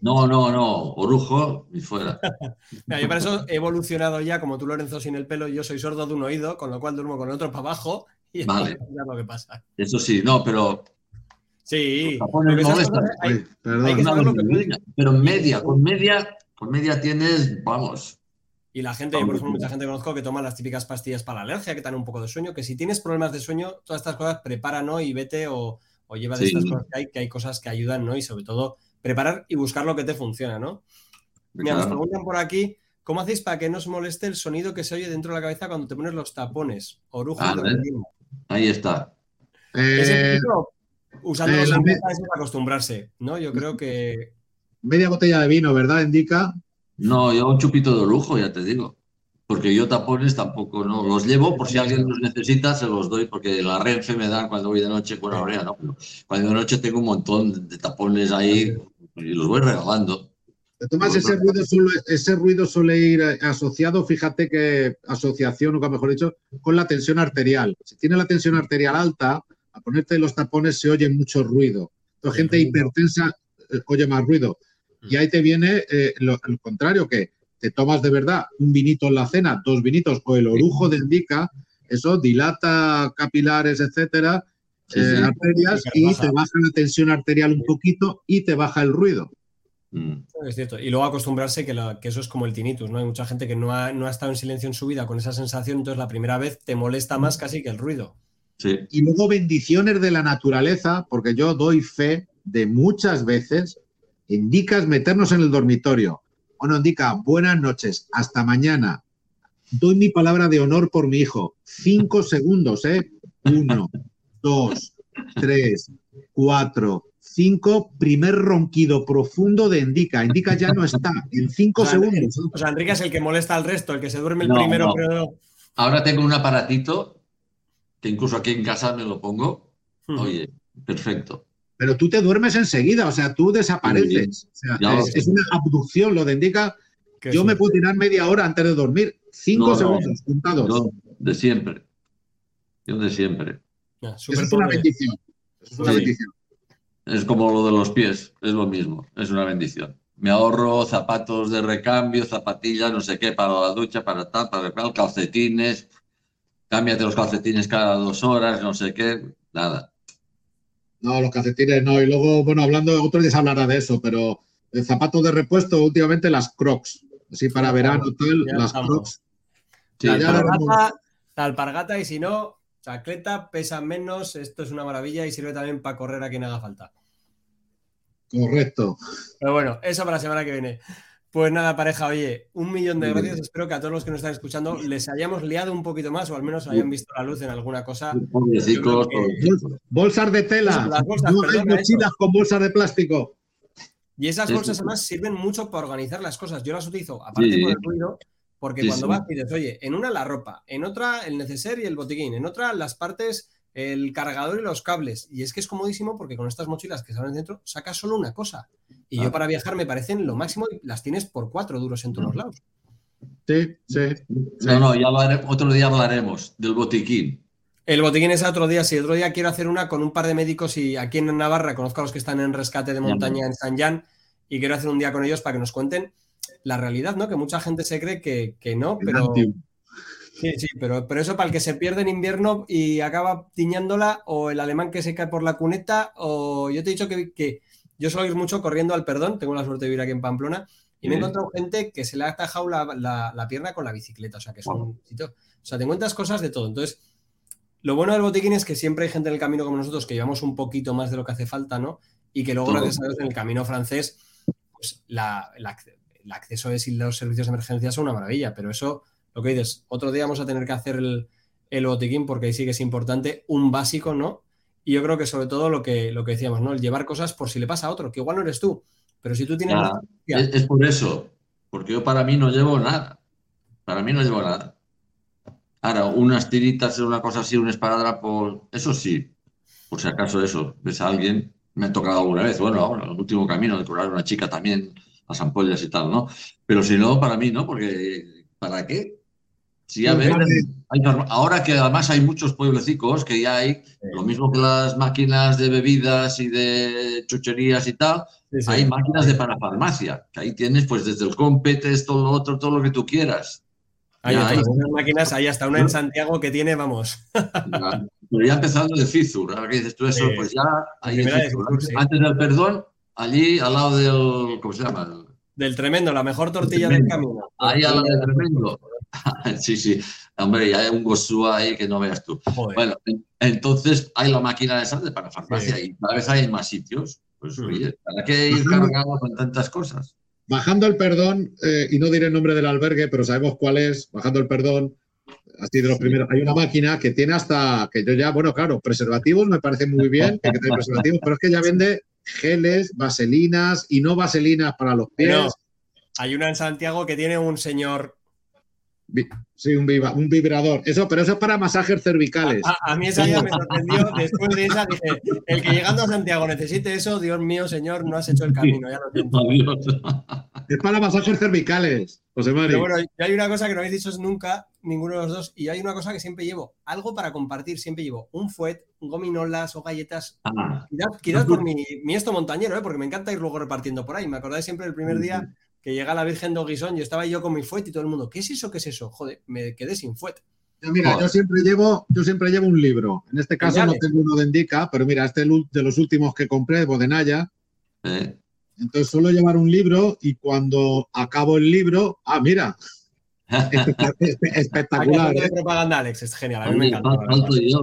No, no, no, orujo y fuera. yo para eso he evolucionado ya, como tú, Lorenzo, sin el pelo, yo soy sordo de un oído, con lo cual duermo con el otro para abajo y vale. lo que pasa. Eso sí, no, pero. Sí, pero media, con media, con media tienes, vamos. Y la gente, por ejemplo, mucha gente conozco que toma las típicas pastillas para la alergia, que dan un poco de sueño, que si tienes problemas de sueño, todas estas cosas prepara, ¿no? Y vete o o lleva de estas cosas que hay, que hay cosas que ayudan, ¿no? Y sobre todo preparar y buscar lo que te funciona, ¿no? Me nos preguntan por aquí, ¿cómo hacéis para que no os moleste el sonido que se oye dentro de la cabeza cuando te pones los tapones? Orujo ah, Ahí está. Eh, usando eh, los es acostumbrarse, ¿no? Yo creo que... Media botella de vino, ¿verdad? Indica. No, yo un chupito de lujo, ya te digo porque yo tapones tampoco no los llevo, por si alguien los necesita, se los doy, porque la Renfe me dan cuando voy de noche, bueno, ahora no, pero cuando de noche tengo un montón de tapones ahí y los voy regalando. Tomás, ese ruido, suele, ese ruido suele ir asociado, fíjate que asociación, o mejor dicho, con la tensión arterial. Si tiene la tensión arterial alta, a ponerte los tapones se oye mucho ruido. Entonces, gente hipertensa eh, oye más ruido. Y ahí te viene eh, lo, el contrario, que te tomas de verdad un vinito en la cena, dos vinitos o el orujo de indica, eso dilata capilares, etcétera, eh, arterias y te baja la tensión arterial un poquito y te baja el ruido. Mm. Es cierto. Y luego acostumbrarse que, eso es como el tinnitus, ¿no? Hay mucha gente que no ha, estado en silencio en su vida con esa sensación, entonces la primera vez te molesta más casi que el ruido. Y luego bendiciones de la naturaleza, porque yo doy fe de muchas veces, indicas meternos en el dormitorio, bueno, indica, buenas noches, hasta mañana. Doy mi palabra de honor por mi hijo. Cinco segundos, ¿eh? Uno, dos, tres, cuatro, cinco. Primer ronquido profundo de Indica. Indica ya no está. En cinco segundos. O sea, Enrique es el que molesta al resto, el que se duerme el primero, pero. Ahora tengo un aparatito que incluso aquí en casa me lo pongo. Oye, perfecto. Pero tú te duermes enseguida, o sea, tú desapareces. es, una abducción, lo de indica. Yo me puedo tirar media hora antes de dormir. Cinco segundos contados. de siempre. Yo de siempre. es una bendición. Es una bendición. Es como lo de los pies, es lo mismo, es una bendición. Me ahorro zapatos de recambio, zapatillas, no sé qué, para la ducha, para tal, para el calcetines, cámbiate los calcetines cada dos horas, no sé qué, nada. No, los calcetines no. Y luego, bueno, hablando, otro día se hablará de eso, pero el zapato de repuesto, últimamente las crocs. Así para verano, tal, las crocs. la, alpargata, y si no, chacleta, pesa menos, esto es una maravilla y sirve también para correr a quien haga falta. Correcto. Pero bueno, eso para la semana que viene. Pues nada, pareja, oye, un millón de gracias. Espero que a todos los que nos están escuchando les hayamos liado un poquito más o al menos hayan visto la luz en alguna cosa. Bolsas de tela. no hay mochilas con bolsas de plástico. Y esas bolsas además sirven mucho para organizar las cosas. Yo las utilizo, aparte por el ruido, porque cuando vas dices, oye, en una la ropa, en otra el neceser y el botiquín, en otra las partes el cargador y los cables. Y es que es comodísimo porque con estas mochilas que salen dentro sacas solo una cosa. Y yo ah. para viajar me parecen lo máximo y las tienes por cuatro duros en todos lados. Sí, sí. No, no, ya otro día hablaremos del botiquín. El botiquín es otro día. Si otro día quiero hacer una con un par de médicos y aquí en Navarra conozco a los que están en rescate de montaña en San Jan y quiero hacer un día con ellos para que nos cuenten la realidad, ¿no? Que mucha gente se cree que, que no, pero... Sí, sí, pero, pero eso para el que se pierde en invierno y acaba tiñándola, o el alemán que se cae por la cuneta, o yo te he dicho que, que yo suelo ir mucho corriendo al perdón, tengo la suerte de vivir aquí en Pamplona, y me he encontrado gente que se le ha atajado la, pierna con la bicicleta, o sea, que es un sitio. O sea, te encuentras cosas de todo. Entonces, lo bueno del botiquín es que siempre hay gente en el camino como nosotros que llevamos un poquito más de lo que hace falta, ¿no? Y que luego, gracias a Dios, en el camino francés, pues la, el acceso es y los servicios de emergencia son una maravilla, pero eso lo que dices, otro día vamos a tener que hacer el, el botiquín porque ahí sí que es importante, un básico, ¿no? Y yo creo que sobre todo lo que, lo que decíamos, ¿no? El llevar cosas por si le pasa a otro, que igual no eres tú, pero si tú tienes... es, por eso, porque yo para mí no llevo nada. Para mí no llevo nada. Ahora, unas tiritas, una cosa así, un esparadrapo, eso sí, por si acaso eso, ves a alguien, me ha tocado alguna vez, bueno, ahora, el último camino de curar a una chica también, las ampollas y tal, ¿no? Pero si no, para mí no, porque ¿para qué? Ahora que además hay muchos pueblecicos que ya hay, lo mismo que las máquinas de bebidas y de chucherías y tal, hay máquinas de parafarmacia, que ahí tienes pues desde el competes, todo lo otro, todo lo que tú quieras. Hay, máquinas, hay hasta una en Santiago que tiene, vamos. pero ya empezando de Fizur, ahora que dices tú eso, pues ya hay Antes del perdón, allí al lado del, ¿cómo se llama? Del tremendo, la mejor tortilla del camino. Ahí al lado del tremendo. sí, sí. Hombre, ya hay un gosúa ahí que no veas tú. Bueno, entonces hay la máquina de sal para farmacia y cada vez hay más sitios. Pues mm. oye, ¿para qué ir cargando con tantas cosas? Bajando el perdón, eh, y no diré el nombre del albergue, pero sabemos cuál es, bajando el perdón, así de los primeros, hay una máquina que tiene hasta, que yo ya, bueno, claro, preservativos me parece muy bien, que tiene preservativos, pero es que ya vende geles, vaselinas y no vaselinas para los pies. hay una en Santiago que tiene un señor Sí, un, un, vibrador. Eso, pero eso es para masajes cervicales. A, mí esa ya me sorprendió. Después de esa dije, el que llegando a Santiago necesite eso, Dios mío, señor, no has hecho el camino, ya lo siento. Es para masajes cervicales, José María. Pero bueno, hay una cosa que no habéis dicho nunca, ninguno de los dos, y hay una cosa que siempre llevo, algo para compartir, siempre llevo un fuet, gominolas o galletas. Ah. Quizás, por mi, mi, esto montañero, ¿eh? porque me encanta ir luego repartiendo por ahí. Me acordáis siempre del primer día que llega la Virgen de Oguisón y estaba yo con mi fuet y todo el mundo, ¿qué es eso? ¿Qué es eso? Joder, me quedé sin fuet. mira, yo siempre llevo, yo siempre llevo un libro. En este caso no tengo uno de Indica, pero mira, este de los últimos que compré, Bodenaya. Entonces suelo llevar un libro y cuando acabo el libro, ah, mira, espectacular. ¿eh? propaganda, Alex, es genial. A mí me encanta.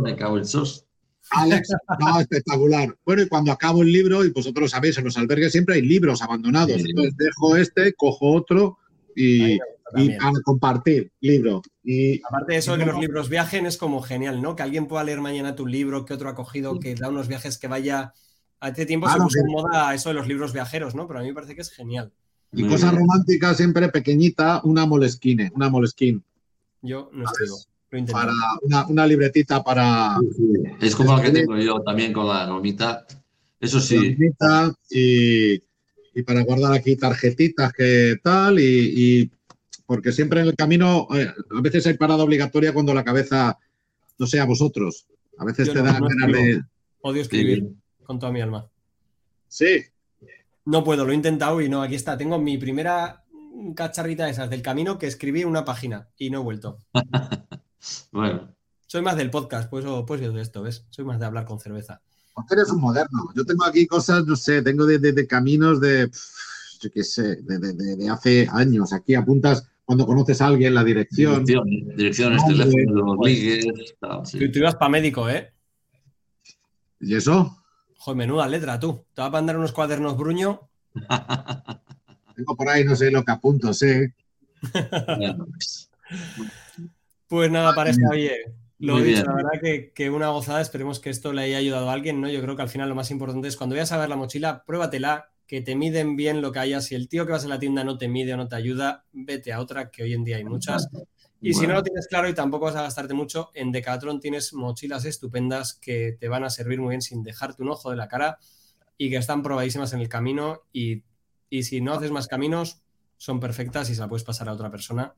me cago en sos. Alex, no, espectacular. Bueno, y cuando acabo el libro, y vosotros sabéis, en los albergues siempre hay libros abandonados. Entonces dejo este, cojo otro y, y para compartir libro. Y, Aparte de eso, que los libros viajen es como genial, ¿no? Que alguien pueda leer mañana tu libro, que otro ha cogido, que da unos viajes que vaya. Hace tiempo se puso en moda eso de los libros viajeros, ¿no? Pero a mí me parece que es genial. Y cosas románticas siempre pequeñita, una molesquine, una molesquine. Yo no escribo. Para una, libretita para. Es como la que tengo yo también con la gomita. Eso sí. y, y, para guardar aquí tarjetitas que tal y, porque siempre en el camino eh, a veces hay parada obligatoria cuando la cabeza no sea vosotros. A veces te da ganas de. Odio escribir con toda mi alma. Sí. No puedo, lo he intentado y no, aquí está. Tengo mi primera cacharrita de esas del camino que escribí en una página y no he vuelto. Bueno. Soy más del podcast, pues, pues yo de esto, ¿ves? Soy más de hablar con cerveza. Porque eres un moderno. Yo tengo aquí cosas, no sé, tengo de, caminos de, yo qué sé, de, hace años. Aquí apuntas cuando conoces a alguien la dirección. direcciones, teléfonos, ligues. Tú, ibas para médico, ¿eh? ¿Y eso? Joder, menuda letra, tú. Te vas a mandar unos cuadernos bruño. Tengo por ahí, no sé lo que apunto, sé. Pues nada, para bien. Lo he dicho, la verdad que, una gozada. Esperemos que esto le haya ayudado a alguien, ¿no? Yo creo que al final lo más importante es cuando vayas a ver la mochila, pruébatela, que te miden bien lo que haya. Si el tío que vas a la tienda no te mide o no te ayuda, vete a otra, que hoy en día hay muchas. Y si no lo tienes claro y tampoco vas a gastarte mucho, en Decathlon tienes mochilas estupendas que te van a servir muy bien sin dejarte un ojo de la cara y que están probadísimas en el camino. Y, y si no haces más caminos, son perfectas y se la puedes pasar a otra persona.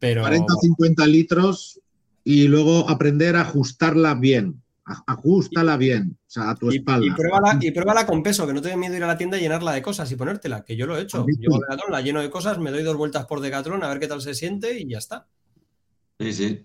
40 50 litros y luego aprender a ajustarla bien. Ajustala bien, o sea, a tu espalda. Y pruébala, con peso, que no te dé miedo ir a la tienda y llenarla de cosas y ponértela, que yo lo he hecho. Yo la lleno de cosas, me doy dos vueltas por Decathlon a ver qué tal se siente y ya está. Sí, sí.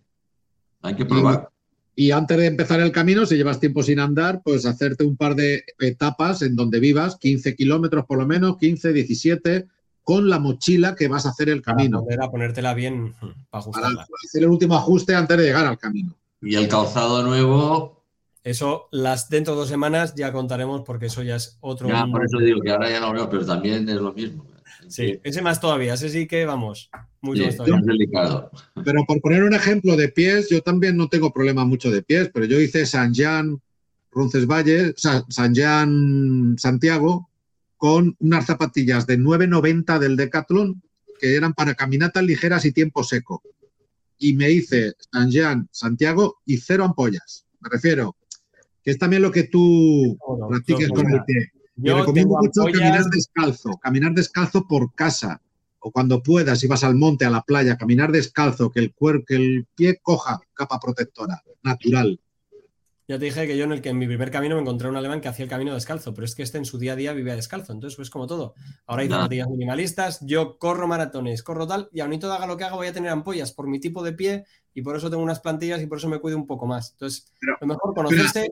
Hay que probar. Y, y antes de empezar el camino, si llevas tiempo sin andar, pues hacerte un par de etapas en donde vivas, 15 kilómetros por lo menos, 15, 17, con la mochila que vas a hacer el camino. Para a ponértela bien para ajustarla. hacer el último ajuste antes de llegar al camino. Y el calzado nuevo. Eso, las dentro de dos semanas ya contaremos porque eso ya es otro. Ya, por eso digo que ahora ya no veo, pero también es lo mismo. Sí, ese más todavía, ese sí que vamos, mucho más todavía. delicado. Pero por poner un ejemplo de pies, yo también no tengo problema mucho de pies, pero yo hice San Jean, Roncesvalles, San Jean, Santiago, con unas zapatillas de 9,90 del Decathlon que eran para caminatas ligeras y tiempo seco. Y me hice San Jean, Santiago y cero ampollas. Me refiero que es también lo que tú practiques con el pie. Yo recomiendo mucho caminar descalzo, caminar descalzo por casa o cuando puedas y vas al monte, a la playa, caminar descalzo, que el, cuerpo, que el pie coja capa protectora, natural. Ya te dije que yo en el que en mi primer camino me encontré un alemán que hacía el camino descalzo, pero es que este en su día a día vivía descalzo. Entonces, pues como todo. Ahora hay zapatillas minimalistas, yo corro maratones, corro tal, y aún todo haga lo que haga, voy a tener ampollas por mi tipo de pie y por eso tengo unas plantillas y por eso me cuido un poco más. Entonces, lo mejor conocerse,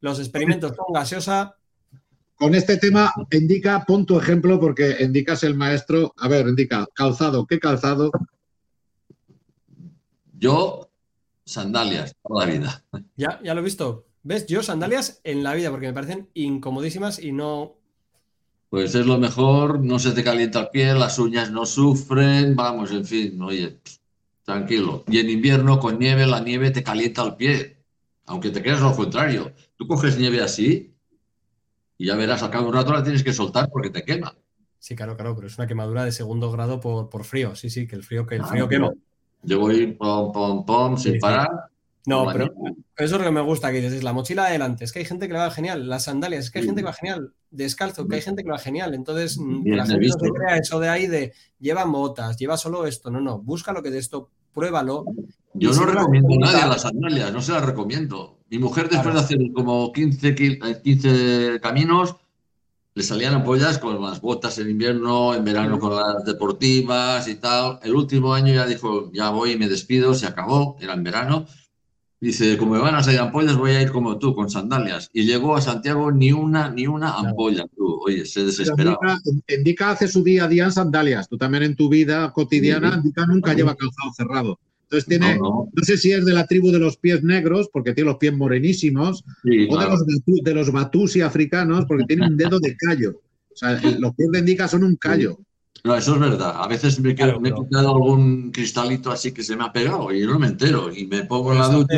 los experimentos con gaseosa. Con este tema, indica, pon tu ejemplo, porque indicas el maestro. A ver, indica, calzado, ¿qué calzado? Yo sandalias toda la vida. Ya, ya lo he visto. ¿Ves? Yo sandalias en la vida porque me parecen incomodísimas y no. Pues es lo mejor, no se te calienta el pie, las uñas no sufren, vamos, en fin, oye, tranquilo. Y en invierno con nieve, la nieve te calienta el pie, aunque te creas lo contrario. Tú coges nieve así y ya verás, al cabo de un rato la tienes que soltar porque te quema. Sí, claro, claro, pero es una quemadura de segundo grado por, por frío. Sí, sí, que el frío, que el frío quema. Yo voy pom, pom, pom, sin parar. No, pero eso es lo que me gusta que dices, es la mochila adelante, es que hay gente que le va genial, las sandalias, es que hay gente que va genial, descalzo, que hay gente que va genial, entonces mm, la gente no se crea eso de ahí de lleva motas, lleva solo esto, no, no, busca lo que de esto, pruébalo. Yo no recomiendo a nadie las sandalias, no se las recomiendo. Mi mujer después de hacer como 15, 15 eh, caminos, le salían ampollas con las botas en invierno, en verano con las deportivas y tal. El último año ya dijo, ya voy me despido, se acabó, era en verano. Dice, como me van a salir ampollas, voy a ir como tú, con sandalias. Y llegó a Santiago ni una, ni una ampolla. Tú, oye, se desesperaba. Indica, hace su día a día en sandalias. Tú también en tu vida cotidiana, Indica nunca lleva calzado cerrado. Entonces tiene, no, sé si es de la tribu de los pies negros, porque tiene los pies morenísimos, o de, los, de los batusi africanos, porque tiene un dedo de callo. O sea, los pies de Indica son un callo. No, eso es verdad. A veces me, he quitado algún cristalito así que se me ha pegado y yo no me entero y me pongo en la ducha.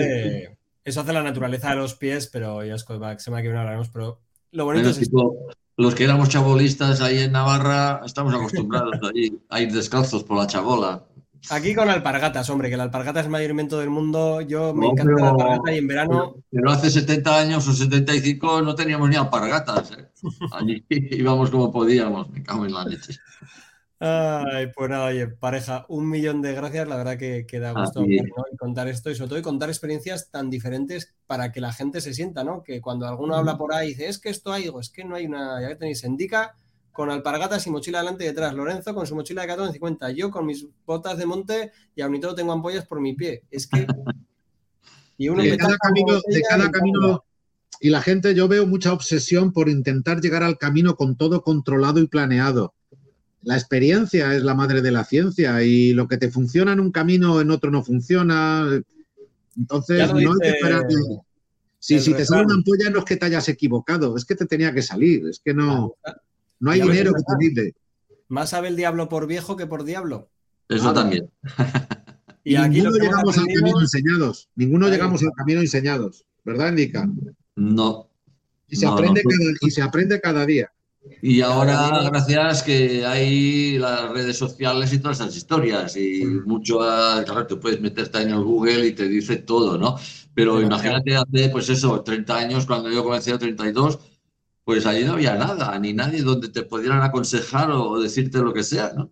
Eso hace la naturaleza de los pies, pero ya es se me ha quedado hablaremos, pero lo bonito es esto. Los que éramos chabolistas ahí en Navarra estamos acostumbrados a ir descalzos por la chabola. Aquí con alpargatas, hombre, que la alpargata es el mayor invento del mundo. Yo me encanta la alpargata y en verano. Pero hace 70 años o 75 no teníamos ni alpargatas. ¿eh? Allí íbamos como podíamos, me cago en la leche. Ay, pues nada, oye, pareja, un millón de gracias. La verdad que, da gusto contar esto y sobre todo y contar experiencias tan diferentes para que la gente se sienta, ¿no? Que cuando alguno habla por ahí y dice, es que esto hay, es que no hay una, ya que tenéis, indica con alpargatas y mochila delante y detrás. Lorenzo con su mochila de 1450. Yo con mis botas de monte y aún y todo tengo ampollas por mi pie. Es que. Y uno de cada camino, de cada camino. Y la gente, yo veo mucha obsesión por intentar llegar al camino con todo controlado y planeado. La experiencia es la madre de la ciencia y lo que te funciona en un camino, en otro no funciona. Entonces, no hay que esperar. Si, si te sale una ampolla no es que te hayas equivocado, es que te tenía que salir, es que no. No hay dinero que te quite. Más sabe el diablo por viejo que por diablo. Eso también. y Ninguno llegamos al camino enseñados. Ninguno llegamos al camino enseñados. ¿Verdad, Indica? No. Y se, aprende, Cada, y se aprende cada día. Y ahora, gracias que hay las redes sociales y todas esas historias, y mucho, claro, tú puedes meterte en el Google y te dice todo, ¿no? Pero imagínate hace, pues eso, 30 años, cuando yo comencé a 32, pues ahí no había nada, ni nadie donde te pudieran aconsejar o decirte lo que sea, ¿no?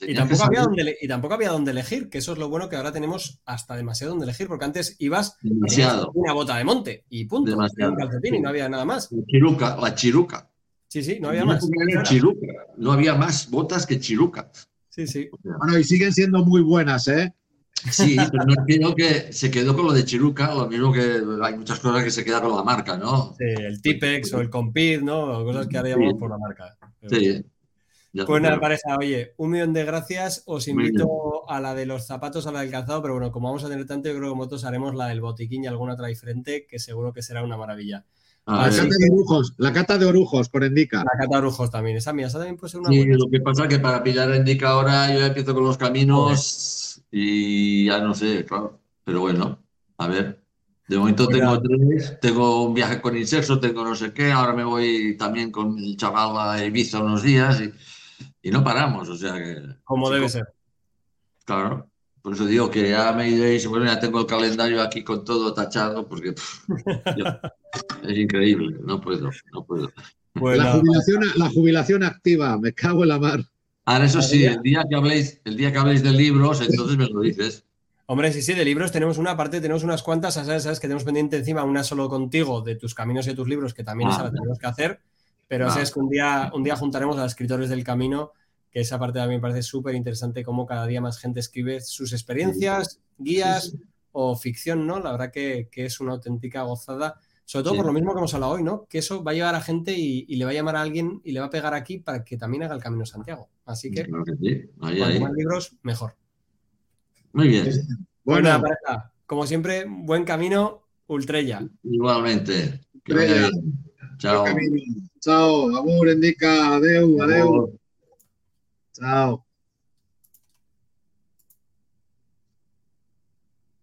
Y tampoco, había donde, y tampoco, había donde, elegir, que eso es lo bueno que ahora tenemos hasta demasiado donde elegir, porque antes ibas demasiado. una bota de monte y punto. Un calcetín y no había nada más. Chiruca, la chiruca. Sí, sí, no había más. No había más botas que chiruca. Sí, sí. Bueno, y siguen siendo muy buenas, ¿eh? Sí, pero no entiendo que se quedó con lo de Chiruca, lo mismo que hay muchas cosas que se quedan con la marca, ¿no? Sí, el Tipex o el Compid, ¿no? cosas que haríamos por la marca. Sí. Pues nada, pareja, oye, un millón de gracias. Os invito a la de los zapatos, a la del calzado, pero bueno, como vamos a tener tanto, yo creo que nosotros haremos la del botiquín y alguna otra diferente, que seguro que será una maravilla. la cata de orujos, la cata de orujos por Endica. La cata de orujos también, esa mía, esa también puede ser una sí, Lo que pasa es que para pillar a Endica ahora yo empiezo con los caminos y ya no sé, claro. Pero bueno, a ver. De momento tengo tres, tengo un viaje con Insexo, tengo no sé qué, ahora me voy también con el chaval a Ibiza unos días y, no paramos, o sea que... Como debe ser. Claro, por eso digo que ya me diréis, bueno, ya tengo el calendario aquí con todo tachado, porque es increíble, no puedo, no puedo. la, jubilación, la jubilación activa, me cago en la mar. Ahora, eso sí, el día que habléis, el día que habléis de libros, entonces me lo dices. Hombre, sí, sí, de libros tenemos una parte, tenemos unas cuantas, ¿sabes? ¿sabes? Que tenemos pendiente encima, una solo contigo, de tus caminos y tus libros, que también esa la tenemos que hacer. Pero es que un día, un día juntaremos a los escritores del camino, que esa parte también me parece súper interesante, cómo cada día más gente escribe sus experiencias, guías o ficción, ¿no? La verdad que, que es una auténtica gozada sobre todo por lo mismo que hemos hablado hoy, ¿no? Que eso va a llevar a gente y, le va a llamar a alguien y le va a pegar aquí para que también haga el Camino Santiago. Así que, claro sí. más libros, mejor. Muy bien. Bueno, pareja, como siempre, buen camino, Ultrella. Igualmente. Chao. Chao. Amor, indica. Adeu, adeu. Chao.